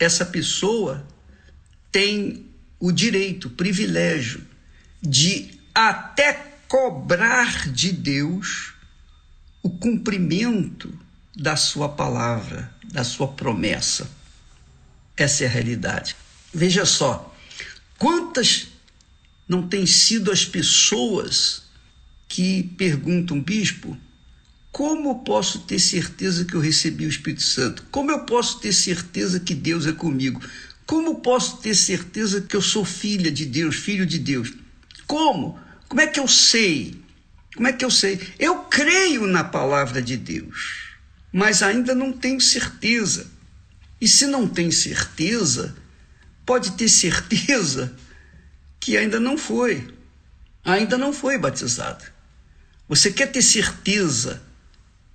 essa pessoa tem o direito, o privilégio de até cobrar de Deus o cumprimento da sua palavra, da sua promessa. Essa é a realidade. Veja só, quantas não têm sido as pessoas que perguntam, bispo, como posso ter certeza que eu recebi o Espírito Santo? Como eu posso ter certeza que Deus é comigo? Como posso ter certeza que eu sou filha de Deus, filho de Deus? Como? Como é que eu sei? Como é que eu sei? Eu creio na palavra de Deus, mas ainda não tenho certeza. E se não tem certeza, pode ter certeza que ainda não foi. Ainda não foi batizado. Você quer ter certeza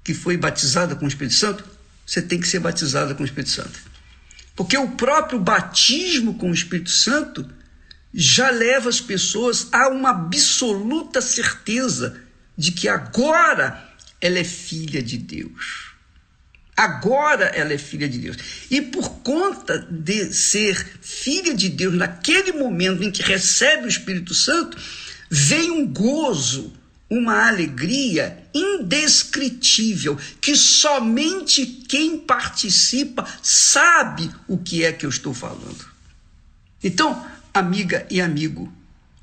que foi batizada com o Espírito Santo? Você tem que ser batizada com o Espírito Santo. Porque o próprio batismo com o Espírito Santo já leva as pessoas a uma absoluta certeza de que agora ela é filha de Deus. Agora ela é filha de Deus. E por conta de ser filha de Deus, naquele momento em que recebe o Espírito Santo, vem um gozo, uma alegria indescritível, que somente quem participa sabe o que é que eu estou falando. Então, amiga e amigo.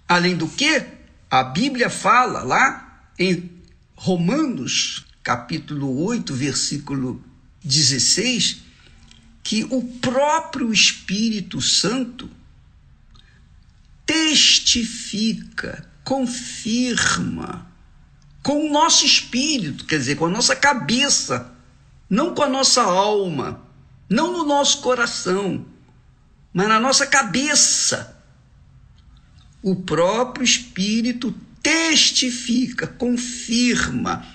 Além do que, a Bíblia fala lá em Romanos, capítulo 8, versículo 16, que o próprio Espírito Santo testifica, confirma com o nosso espírito, quer dizer, com a nossa cabeça, não com a nossa alma, não no nosso coração, mas na nossa cabeça o próprio Espírito testifica, confirma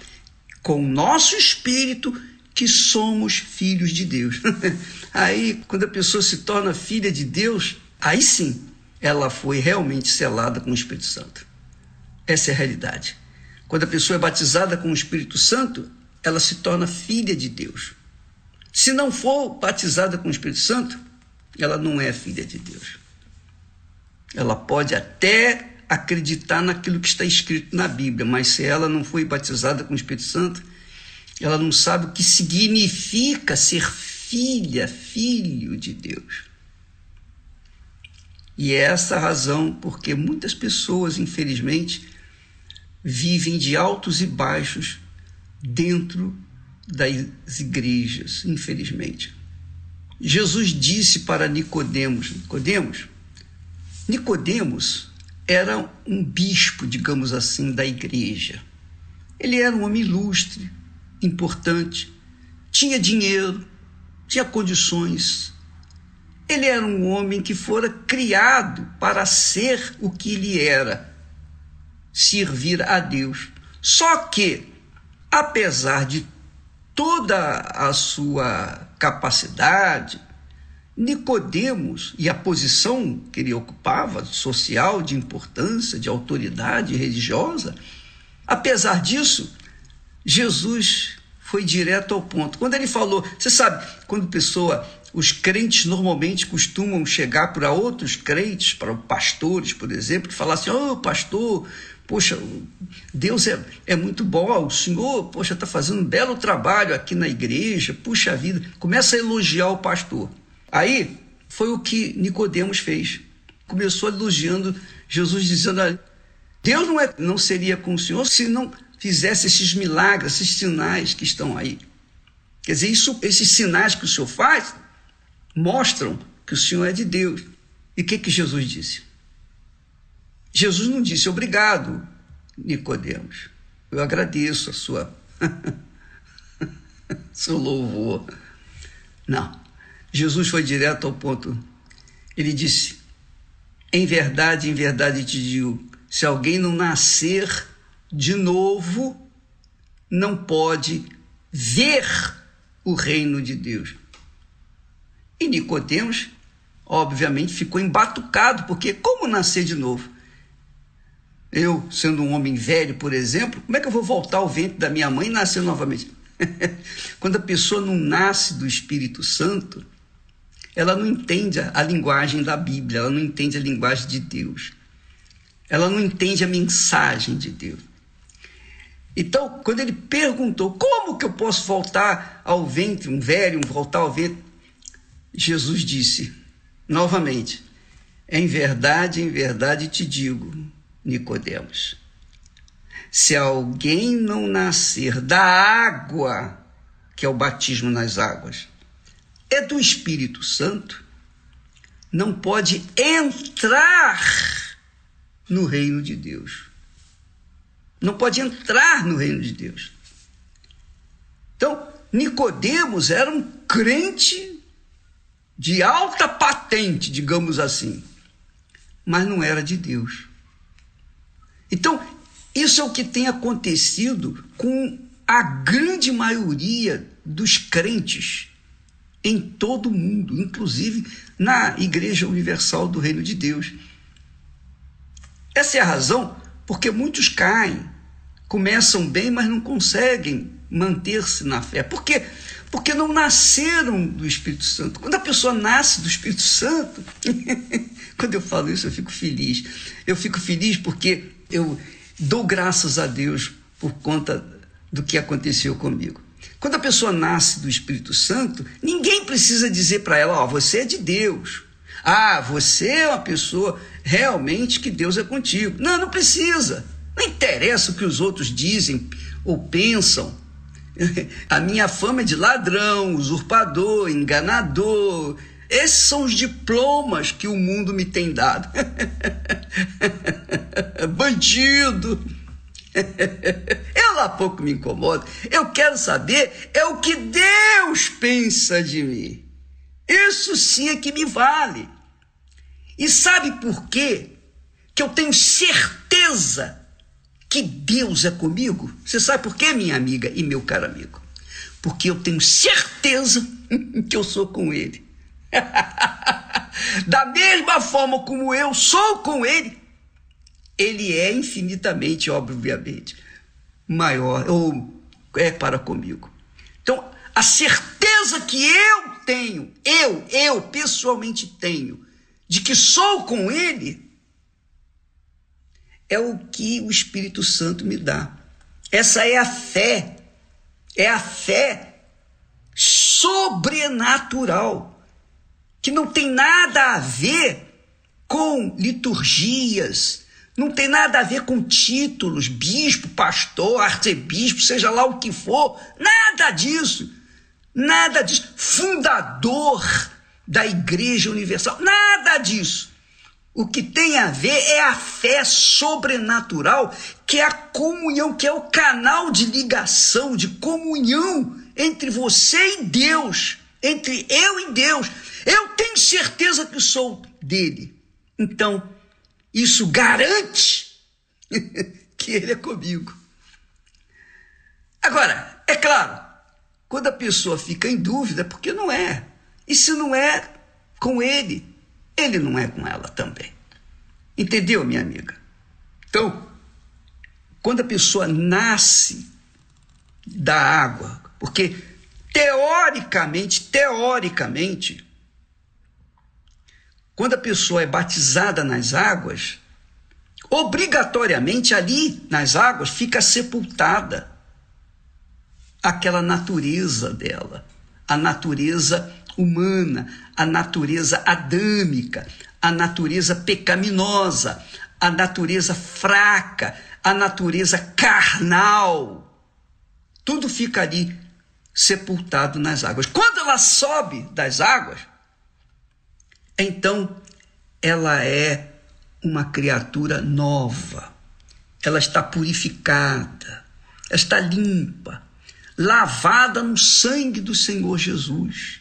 com o nosso espírito que somos filhos de Deus. aí, quando a pessoa se torna filha de Deus, aí sim, ela foi realmente selada com o Espírito Santo. Essa é a realidade. Quando a pessoa é batizada com o Espírito Santo, ela se torna filha de Deus. Se não for batizada com o Espírito Santo, ela não é filha de Deus. Ela pode até acreditar naquilo que está escrito na Bíblia, mas se ela não foi batizada com o Espírito Santo, ela não sabe o que significa ser filha, filho de Deus. E é essa a razão porque muitas pessoas, infelizmente, vivem de altos e baixos dentro das igrejas, infelizmente. Jesus disse para Nicodemos, Nicodemos, Nicodemos era um bispo, digamos assim, da igreja. Ele era um homem ilustre, importante, tinha dinheiro, tinha condições. Ele era um homem que fora criado para ser o que ele era, servir a Deus. Só que, apesar de toda a sua capacidade, Nicodemos e a posição que ele ocupava, social, de importância, de autoridade religiosa, apesar disso, Jesus foi direto ao ponto. Quando ele falou, você sabe, quando pessoa, os crentes normalmente costumam chegar para outros crentes, para pastores, por exemplo, e falar assim: "Ô, oh, pastor, Poxa, Deus é, é muito bom, o Senhor, poxa, está fazendo um belo trabalho aqui na igreja, puxa vida. Começa a elogiar o pastor. Aí foi o que Nicodemos fez. Começou elogiando Jesus, dizendo: Deus não, é, não seria com o Senhor se não fizesse esses milagres, esses sinais que estão aí. Quer dizer, isso, esses sinais que o Senhor faz mostram que o Senhor é de Deus. E o que, que Jesus disse? Jesus não disse obrigado, Nicodemos. Eu agradeço a sua seu louvor. Não. Jesus foi direto ao ponto. Ele disse: Em verdade, em verdade te digo, se alguém não nascer de novo, não pode ver o reino de Deus. E Nicodemos, obviamente, ficou embatucado, porque como nascer de novo? Eu, sendo um homem velho, por exemplo, como é que eu vou voltar ao ventre da minha mãe e nascer novamente? Quando a pessoa não nasce do Espírito Santo, ela não entende a linguagem da Bíblia, ela não entende a linguagem de Deus. Ela não entende a mensagem de Deus. Então, quando ele perguntou como que eu posso voltar ao ventre, um velho, voltar ao ventre, Jesus disse novamente: Em verdade, em verdade te digo, Nicodemos, se alguém não nascer da água, que é o batismo nas águas, é do Espírito Santo, não pode entrar no reino de Deus. Não pode entrar no reino de Deus. Então, Nicodemos era um crente de alta patente, digamos assim, mas não era de Deus. Então, isso é o que tem acontecido com a grande maioria dos crentes em todo o mundo, inclusive na Igreja Universal do Reino de Deus. Essa é a razão porque muitos caem, começam bem, mas não conseguem manter-se na fé. Por quê? Porque não nasceram do Espírito Santo. Quando a pessoa nasce do Espírito Santo, quando eu falo isso, eu fico feliz. Eu fico feliz porque eu dou graças a Deus por conta do que aconteceu comigo. Quando a pessoa nasce do Espírito Santo, ninguém precisa dizer para ela: Ó, oh, você é de Deus. Ah, você é uma pessoa realmente que Deus é contigo. Não, não precisa. Não interessa o que os outros dizem ou pensam. A minha fama é de ladrão, usurpador, enganador. Esses são os diplomas que o mundo me tem dado. Bandido. Eu lá pouco me incomodo. Eu quero saber é o que Deus pensa de mim. Isso sim é que me vale. E sabe por quê? Que eu tenho certeza que Deus é comigo. Você sabe por quê, minha amiga e meu caro amigo? Porque eu tenho certeza que eu sou com Ele. da mesma forma como eu sou com Ele, Ele é infinitamente, obviamente, maior ou é para comigo. Então, a certeza que eu tenho, eu, eu pessoalmente tenho, de que sou com Ele, é o que o Espírito Santo me dá. Essa é a fé, é a fé sobrenatural, que não tem nada a ver com liturgias, não tem nada a ver com títulos, bispo, pastor, arcebispo, seja lá o que for, nada disso, nada disso, fundador da Igreja Universal. Nada disso. O que tem a ver é a fé sobrenatural, que é a comunhão, que é o canal de ligação, de comunhão entre você e Deus, entre eu e Deus. Eu tenho certeza que sou dele. Então, isso garante que ele é comigo. Agora, é claro, quando a pessoa fica em dúvida, é porque não é. E se não é com ele, ele não é com ela também. Entendeu, minha amiga? Então, quando a pessoa nasce da água, porque teoricamente, teoricamente, quando a pessoa é batizada nas águas, obrigatoriamente ali nas águas fica sepultada aquela natureza dela, a natureza humana, a natureza adâmica, a natureza pecaminosa, a natureza fraca, a natureza carnal. Tudo fica ali sepultado nas águas. Quando ela sobe das águas, então ela é uma criatura nova. Ela está purificada, está limpa, lavada no sangue do Senhor Jesus.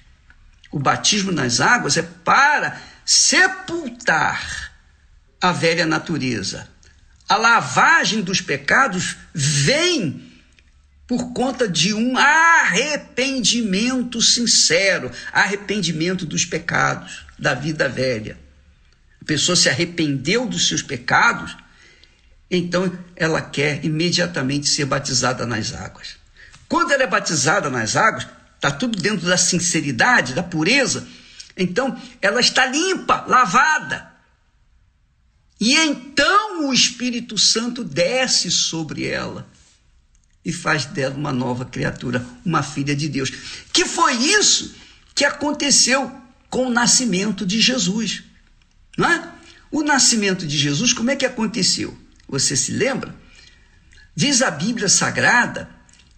O batismo nas águas é para sepultar a velha natureza. A lavagem dos pecados vem por conta de um arrependimento sincero, arrependimento dos pecados da vida velha. A pessoa se arrependeu dos seus pecados, então ela quer imediatamente ser batizada nas águas. Quando ela é batizada nas águas, está tudo dentro da sinceridade, da pureza, então ela está limpa, lavada. E então o Espírito Santo desce sobre ela e faz dela uma nova criatura, uma filha de Deus. Que foi isso que aconteceu com o nascimento de Jesus. Não é? O nascimento de Jesus, como é que aconteceu? Você se lembra? Diz a Bíblia Sagrada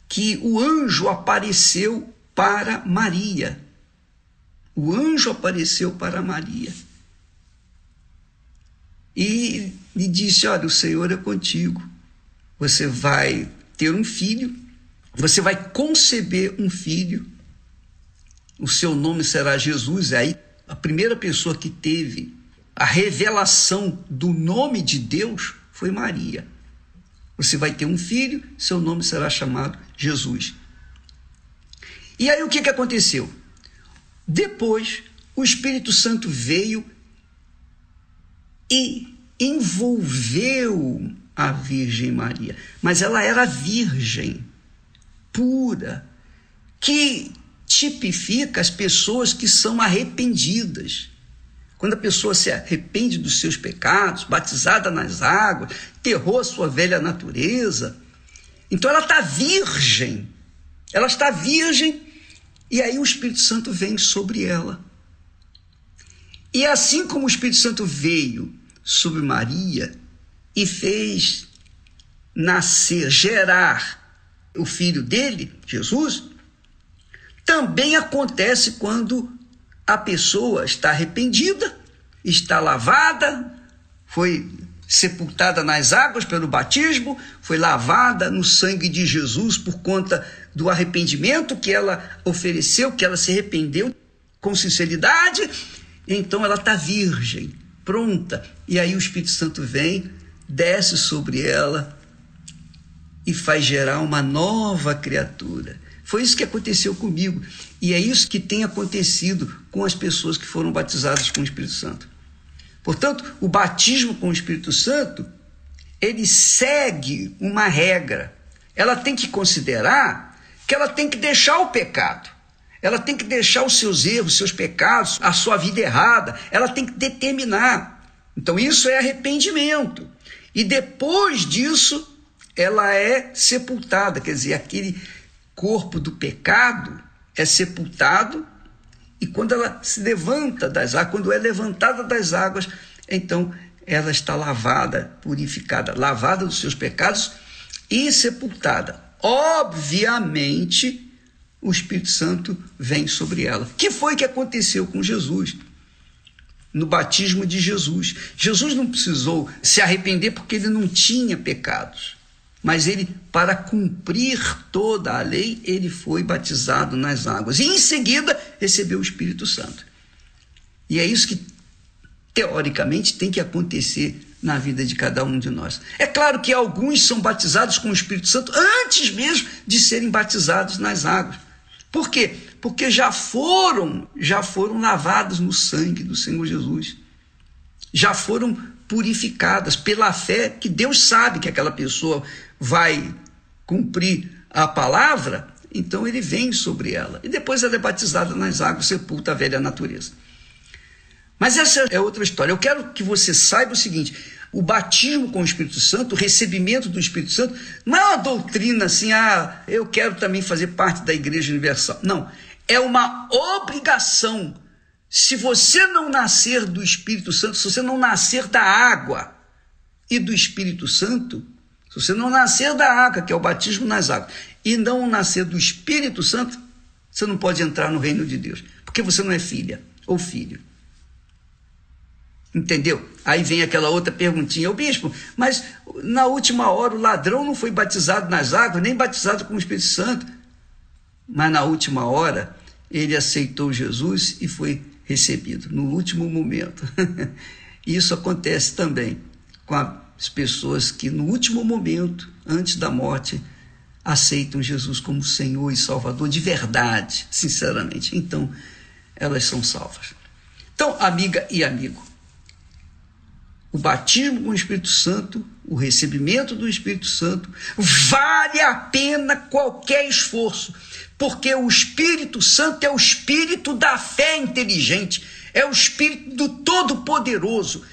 que o anjo apareceu para Maria. O anjo apareceu para Maria e lhe disse: Olha, o Senhor é contigo. Você vai ter um filho, você vai conceber um filho, o seu nome será Jesus. Aí, a primeira pessoa que teve a revelação do nome de Deus foi Maria. Você vai ter um filho, seu nome será chamado Jesus. E aí o que, que aconteceu? Depois, o Espírito Santo veio e envolveu a Virgem Maria. Mas ela era virgem, pura, que tipifica as pessoas que são arrependidas. Quando a pessoa se arrepende dos seus pecados, batizada nas águas, terrou a sua velha natureza, então ela está virgem. Ela está virgem e aí o Espírito Santo vem sobre ela. E assim como o Espírito Santo veio sobre Maria e fez nascer, gerar o filho dele, Jesus, também acontece quando a pessoa está arrependida, está lavada, foi sepultada nas águas pelo batismo, foi lavada no sangue de Jesus por conta do arrependimento que ela ofereceu, que ela se arrependeu com sinceridade, então ela está virgem pronta. E aí o Espírito Santo vem, desce sobre ela e faz gerar uma nova criatura. Foi isso que aconteceu comigo. E é isso que tem acontecido com as pessoas que foram batizadas com o Espírito Santo. Portanto, o batismo com o Espírito Santo, ele segue uma regra. Ela tem que considerar que ela tem que deixar o pecado. Ela tem que deixar os seus erros, os seus pecados, a sua vida errada. Ela tem que determinar. Então, isso é arrependimento. E depois disso, ela é sepultada. Quer dizer, aquele corpo do pecado é sepultado. E quando ela se levanta das águas, quando é levantada das águas, então ela está lavada, purificada, lavada dos seus pecados e sepultada. Obviamente, o Espírito Santo vem sobre ela. Que foi que aconteceu com Jesus? No batismo de Jesus. Jesus não precisou se arrepender porque ele não tinha pecados. Mas ele, para cumprir toda a lei, ele foi batizado nas águas. E em seguida recebeu o Espírito Santo. E é isso que, teoricamente, tem que acontecer na vida de cada um de nós. É claro que alguns são batizados com o Espírito Santo antes mesmo de serem batizados nas águas. Por quê? Porque já foram, já foram lavados no sangue do Senhor Jesus. Já foram purificadas pela fé que Deus sabe que aquela pessoa vai cumprir a palavra, então ele vem sobre ela. E depois ela é batizada nas águas, sepulta a velha natureza. Mas essa é outra história. Eu quero que você saiba o seguinte: o batismo com o Espírito Santo, o recebimento do Espírito Santo, não é uma doutrina assim, ah, eu quero também fazer parte da Igreja Universal. Não. É uma obrigação. Se você não nascer do Espírito Santo, se você não nascer da água, e do Espírito Santo, você não nascer da água, que é o batismo nas águas, e não nascer do Espírito Santo, você não pode entrar no reino de Deus, porque você não é filha ou filho. Entendeu? Aí vem aquela outra perguntinha, o bispo, mas na última hora o ladrão não foi batizado nas águas, nem batizado com o Espírito Santo. Mas na última hora ele aceitou Jesus e foi recebido, no último momento. Isso acontece também com as pessoas que no último momento, antes da morte, aceitam Jesus como Senhor e Salvador de verdade, sinceramente. Então, elas são salvas. Então, amiga e amigo, o batismo com o Espírito Santo, o recebimento do Espírito Santo, vale a pena qualquer esforço, porque o Espírito Santo é o espírito da fé inteligente, é o espírito do Todo-Poderoso,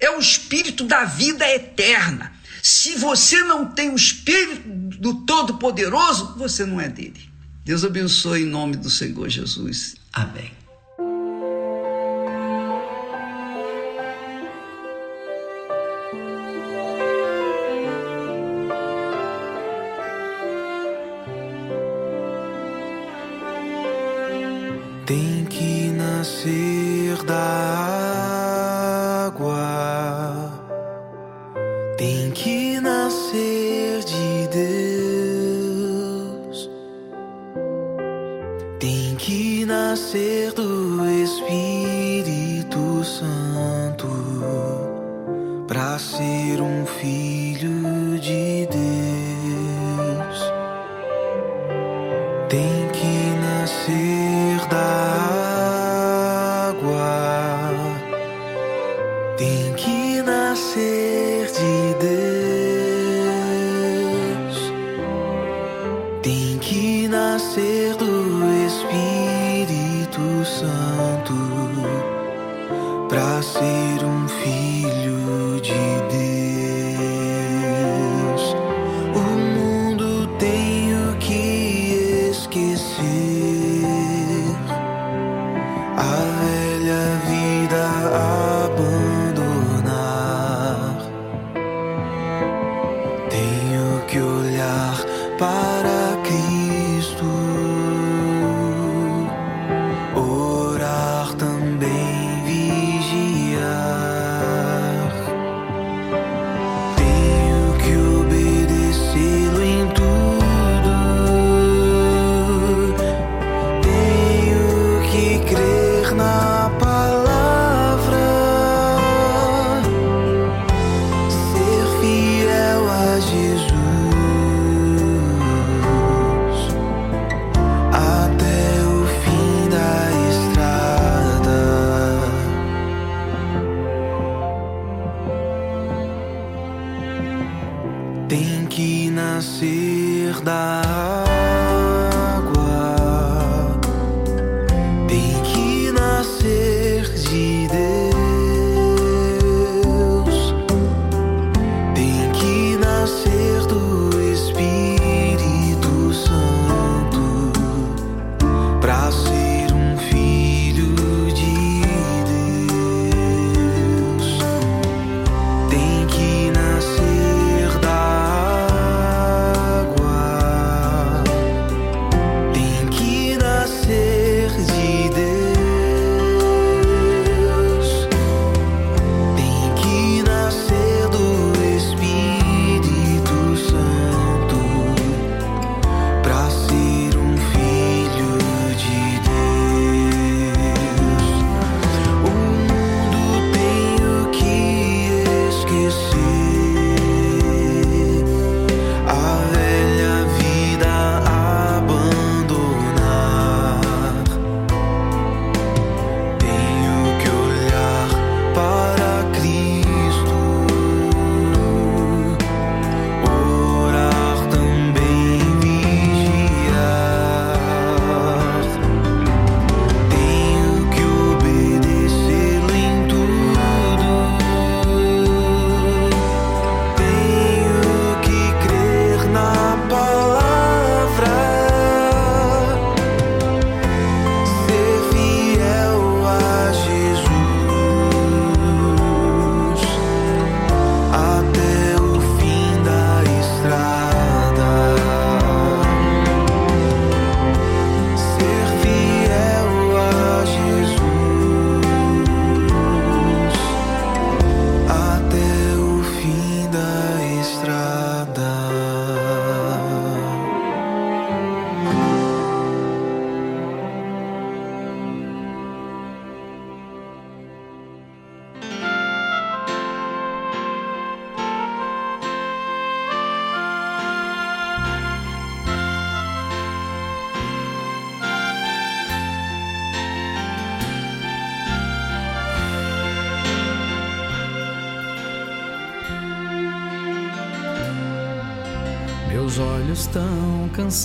é o espírito da vida eterna. Se você não tem o espírito do Todo-Poderoso, você não é dele. Deus abençoe em nome do Senhor Jesus. Amém.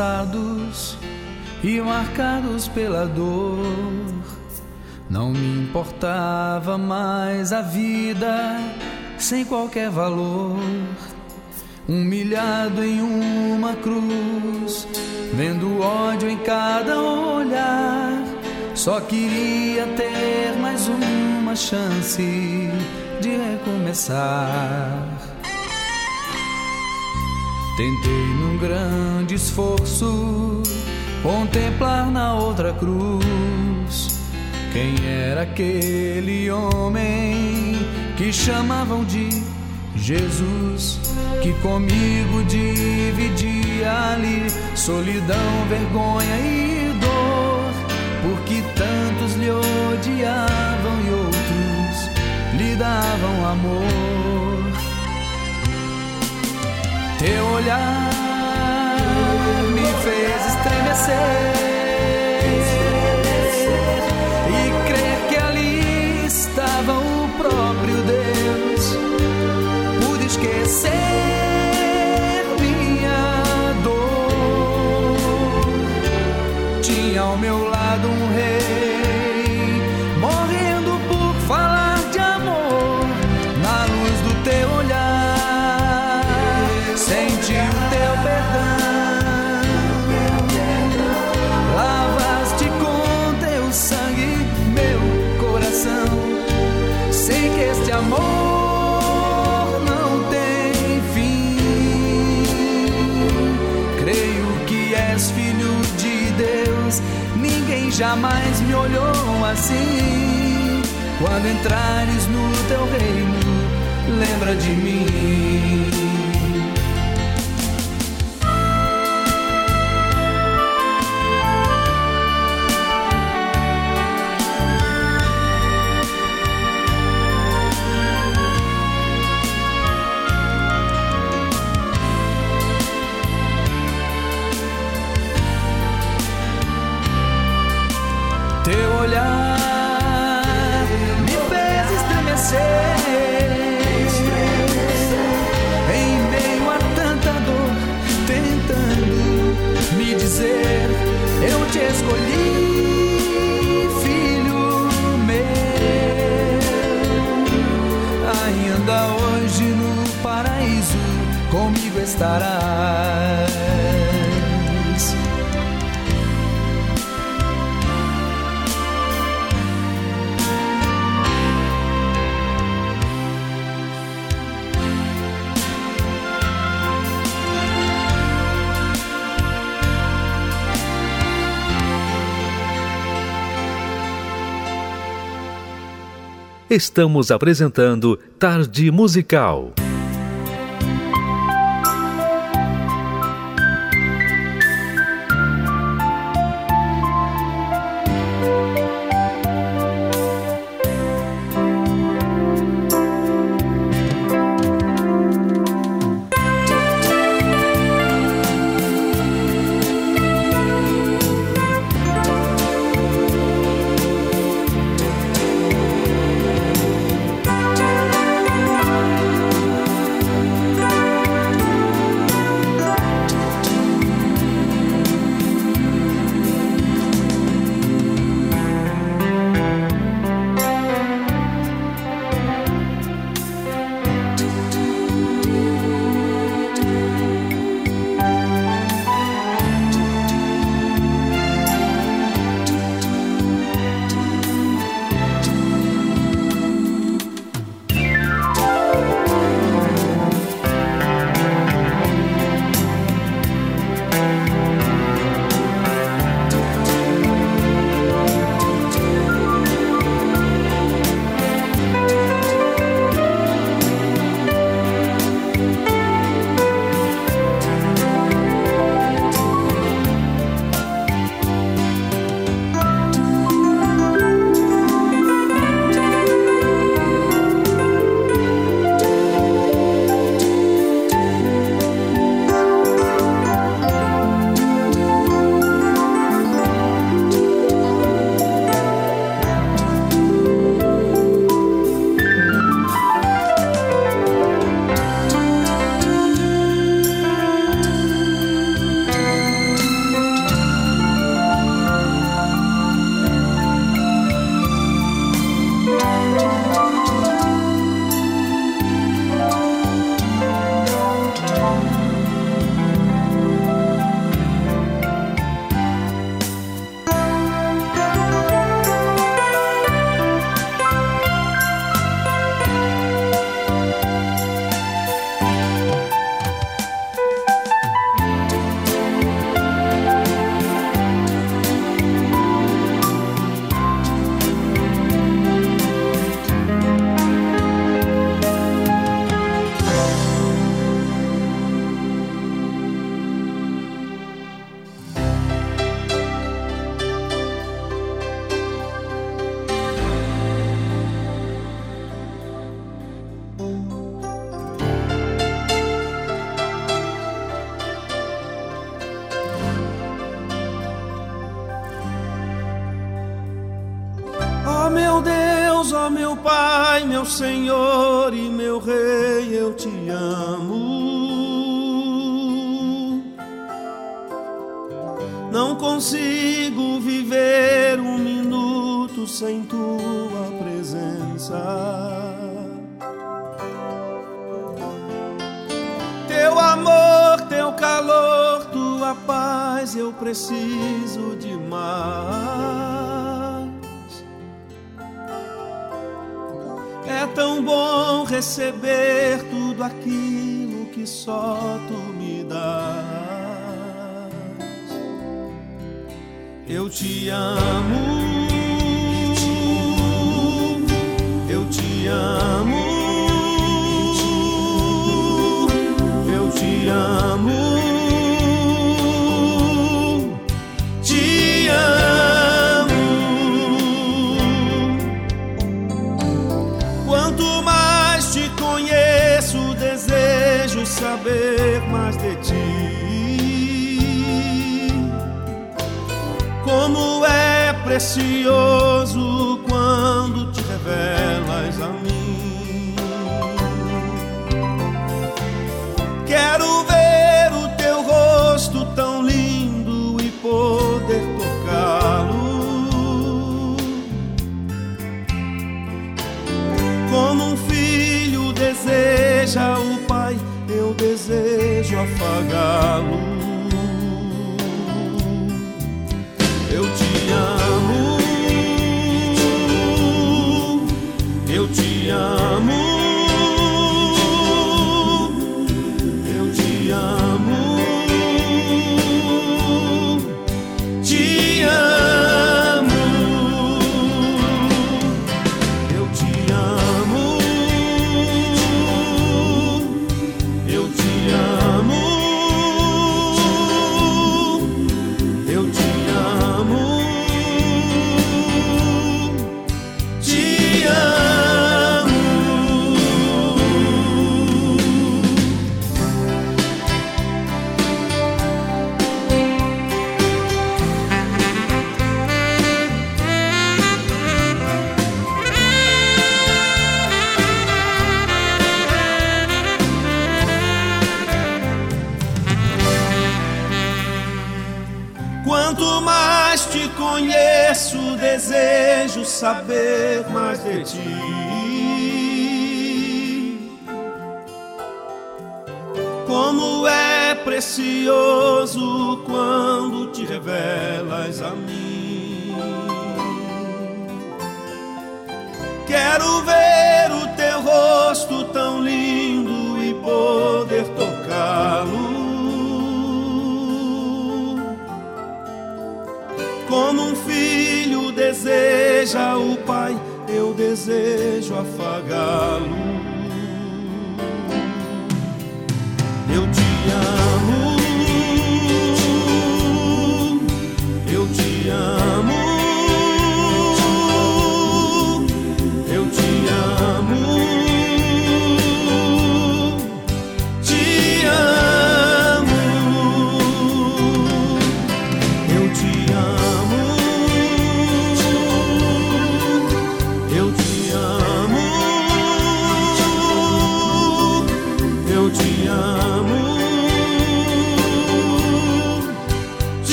Cansados e marcados pela dor. Não me importava mais a vida sem qualquer valor. Humilhado em uma cruz, vendo ódio em cada olhar. Só queria ter mais uma chance de recomeçar. Tentei num grande esforço contemplar na outra cruz quem era aquele homem que chamavam de Jesus, que comigo dividia ali solidão, vergonha e dor, porque tantos lhe odiavam e outros lhe davam amor. Teu olhar fez estremecer. E crer que ali estava o próprio Deus. Pude esquecer jamais me olhou assim. Quando entrares no teu reino, lembra de mim. Estarás. Estamos apresentando Tarde Musical.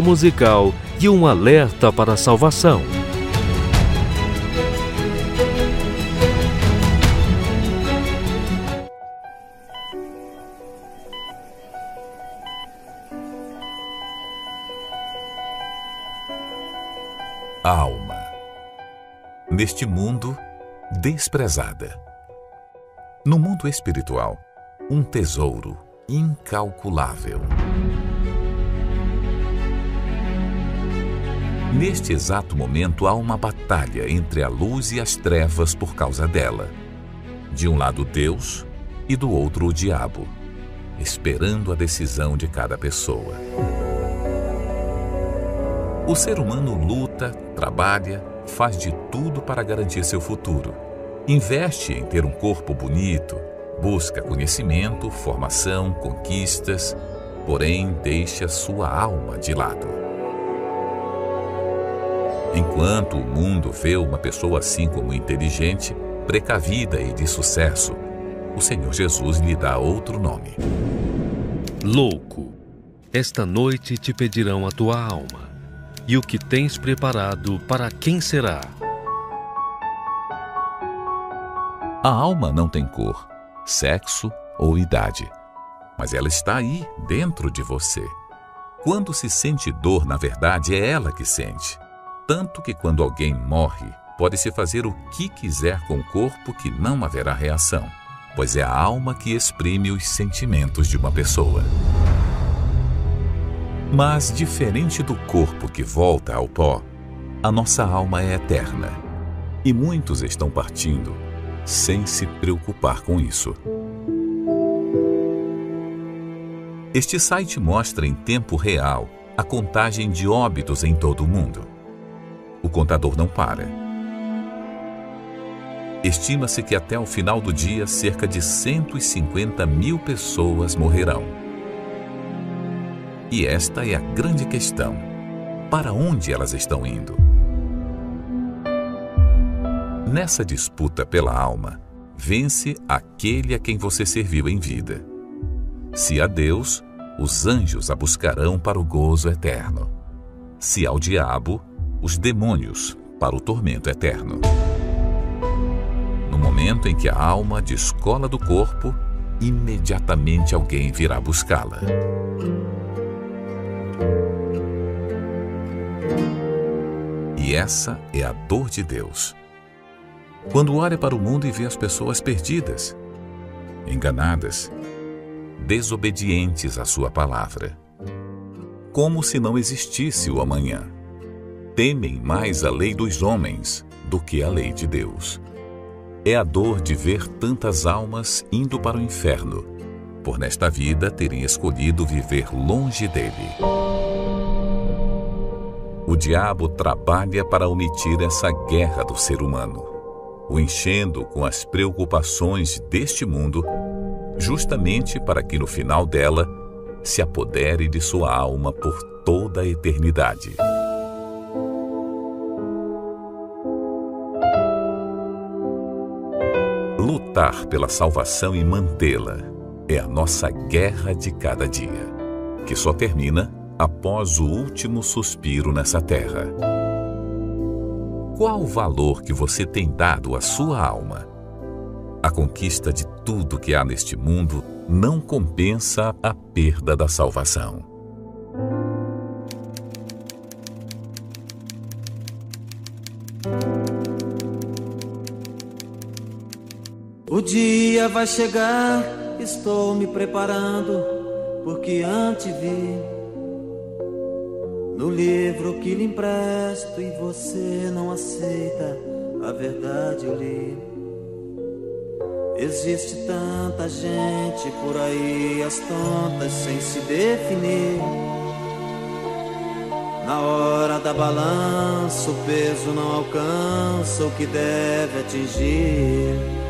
Musical e um alerta para a salvação. Alma. Neste mundo, desprezada. No mundo espiritual, um tesouro incalculável. Neste exato momento há uma batalha entre a luz e as trevas por causa dela. De um lado Deus e do outro o diabo, esperando a decisão de cada pessoa. O ser humano luta, trabalha, faz de tudo para garantir seu futuro. Investe em ter um corpo bonito, busca conhecimento, formação, conquistas, porém deixa sua alma de lado. Enquanto o mundo vê uma pessoa assim como inteligente, precavida e de sucesso, o Senhor Jesus lhe dá outro nome. Louco, esta noite te pedirão a tua alma, e o que tens preparado para quem será? A alma não tem cor, sexo ou idade, mas ela está aí dentro de você. Quando se sente dor, na verdade, é ela que sente. Tanto que quando alguém morre, pode-se fazer o que quiser com o corpo que não haverá reação, pois é a alma que exprime os sentimentos de uma pessoa. Mas, diferente do corpo que volta ao pó, a nossa alma é eterna. E muitos estão partindo sem se preocupar com isso. Este site mostra em tempo real a contagem de óbitos em todo o mundo. O contador não para. Estima-se que até o final do dia cerca de 150 mil pessoas morrerão. E esta é a grande questão: para onde elas estão indo? Nessa disputa pela alma, vence aquele a quem você serviu em vida. Se a Deus, os anjos a buscarão para o gozo eterno. Se ao diabo, os demônios para o tormento eterno. No momento em que a alma descola do corpo, imediatamente alguém virá buscá-la. E essa é a dor de Deus. Quando olha para o mundo e vê as pessoas perdidas, enganadas, desobedientes à sua palavra. Como se não existisse o amanhã. Temem mais a lei dos homens do que a lei de Deus. É a dor de ver tantas almas indo para o inferno, por nesta vida terem escolhido viver longe dele. O diabo trabalha para omitir essa guerra do ser humano, o enchendo com as preocupações deste mundo justamente para que no final dela se apodere de sua alma por toda a eternidade. Lutar pela salvação e mantê-la é a nossa guerra de cada dia, que só termina após o último suspiro nessa terra. Qual o valor que você tem dado à sua alma? A conquista de tudo que há neste mundo não compensa a perda da salvação. O dia vai chegar, estou me preparando, porque antes vi no livro que lhe empresto e você não aceita, a verdade eu li. Existe tanta gente por aí, as tontas sem se definir. Na hora da balança, o peso não alcança o que deve atingir.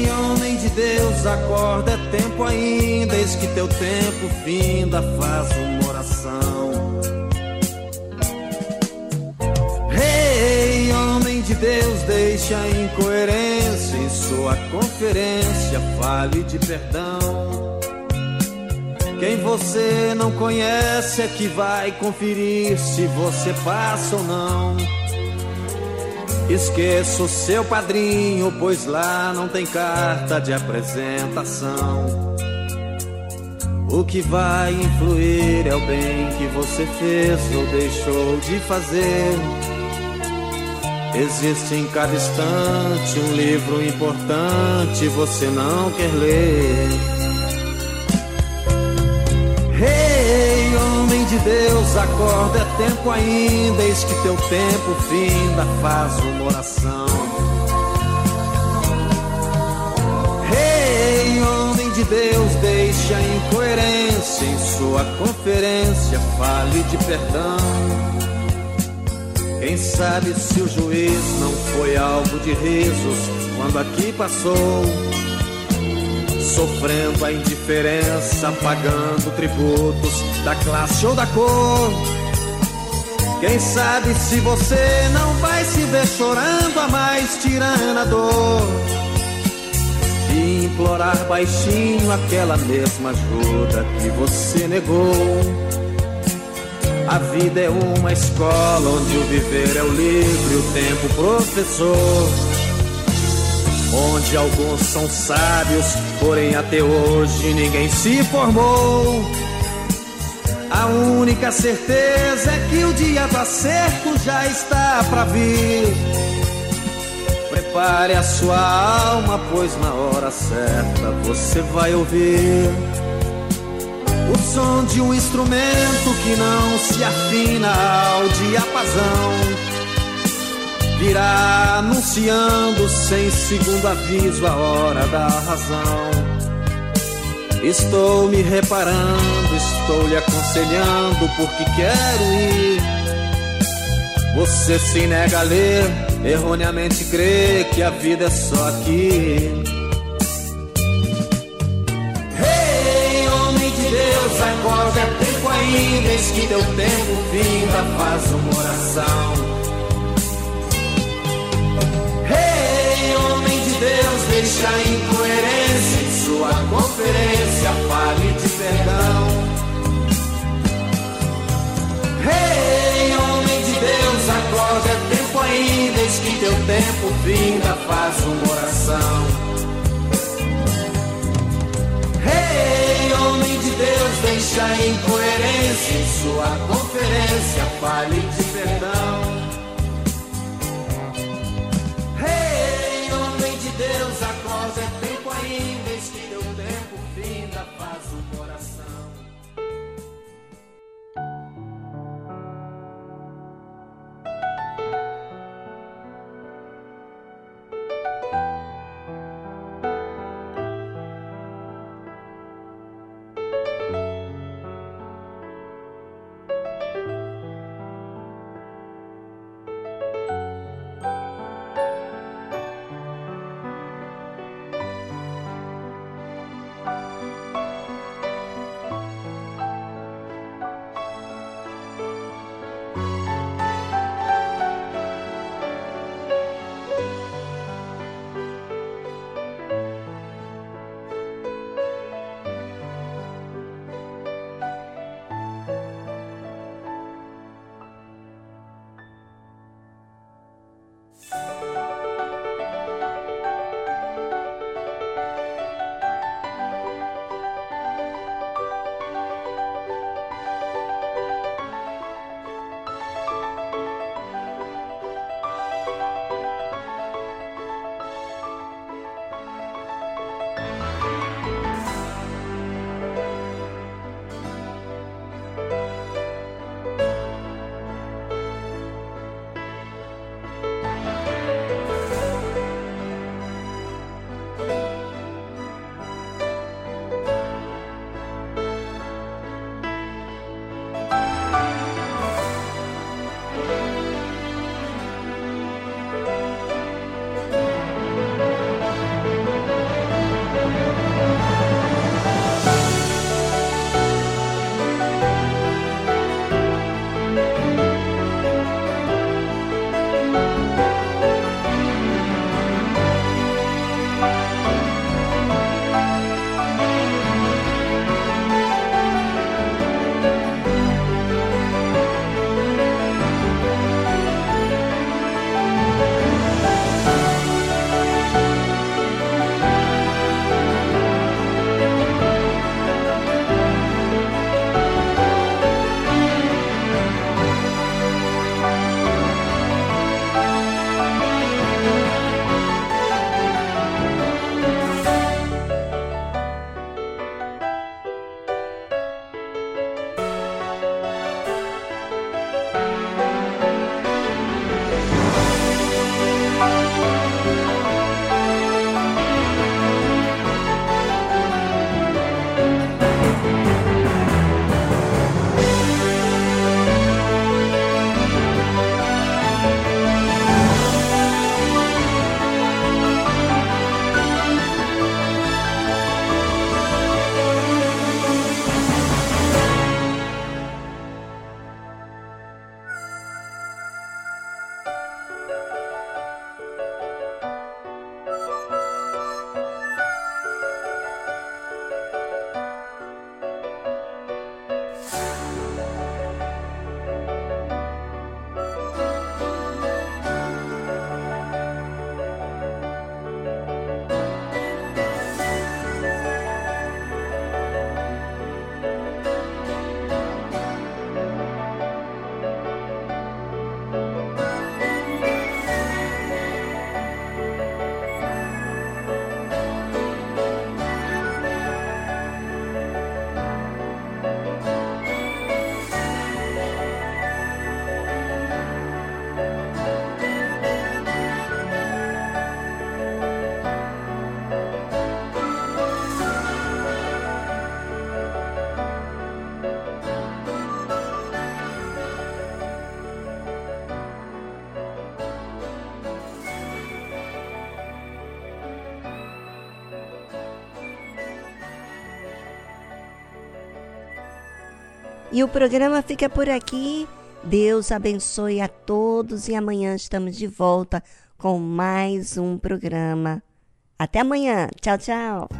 Rei, homem de Deus, acorda, é tempo ainda, eis que teu tempo finda, faz uma oração. de Deus deixa a incoerência em sua conferência, fale de perdão. Quem você não conhece é que vai conferir se você passa ou não. Esqueça o seu padrinho, pois lá não tem carta de apresentação. O que vai influir é o bem que você fez ou deixou de fazer. Existe em cada instante um livro importante, você não quer ler. Hey, homem de Deus, acorda, é tempo ainda, eis que teu tempo finda, faz uma oração. Rei, hey, homem de Deus, deixa a incoerência em sua conferência, fale de perdão. Quem sabe se o juiz não foi alvo de risos quando aqui passou, sofrendo a indiferença, pagando tributos da classe ou da cor. Quem sabe se você não vai se ver chorando a mais tirana dor e implorar baixinho aquela mesma ajuda que você negou. A vida é uma escola onde o viver é o livre, o tempo professor. Onde alguns são sábios, porém até hoje ninguém se formou. A única certeza é que o dia do acerto já está pra vir. Prepare a sua alma, pois na hora certa você vai ouvir o som de um instrumento que não se afina ao diapasão. Virá anunciando sem segundo aviso a hora da razão. Estou me reparando, estou lhe aconselhando porque quero ir. Você se nega a ler, erroneamente crê que a vida é só aqui. Hey, homem de Deus, acorda, tempo ainda, eis que teu tempo vinda, faz uma oração. Deixa incoerência em sua conferência, fale de perdão. Hey, homem de Deus, acorda, é tempo ainda, eis que teu tempo vinda, faz uma oração. Hey, homem de Deus, deixa incoerência em sua conferência, fale de perdão. E o programa fica por aqui. Deus abençoe a todos e amanhã estamos de volta com mais um programa. Até amanhã. Tchau, tchau.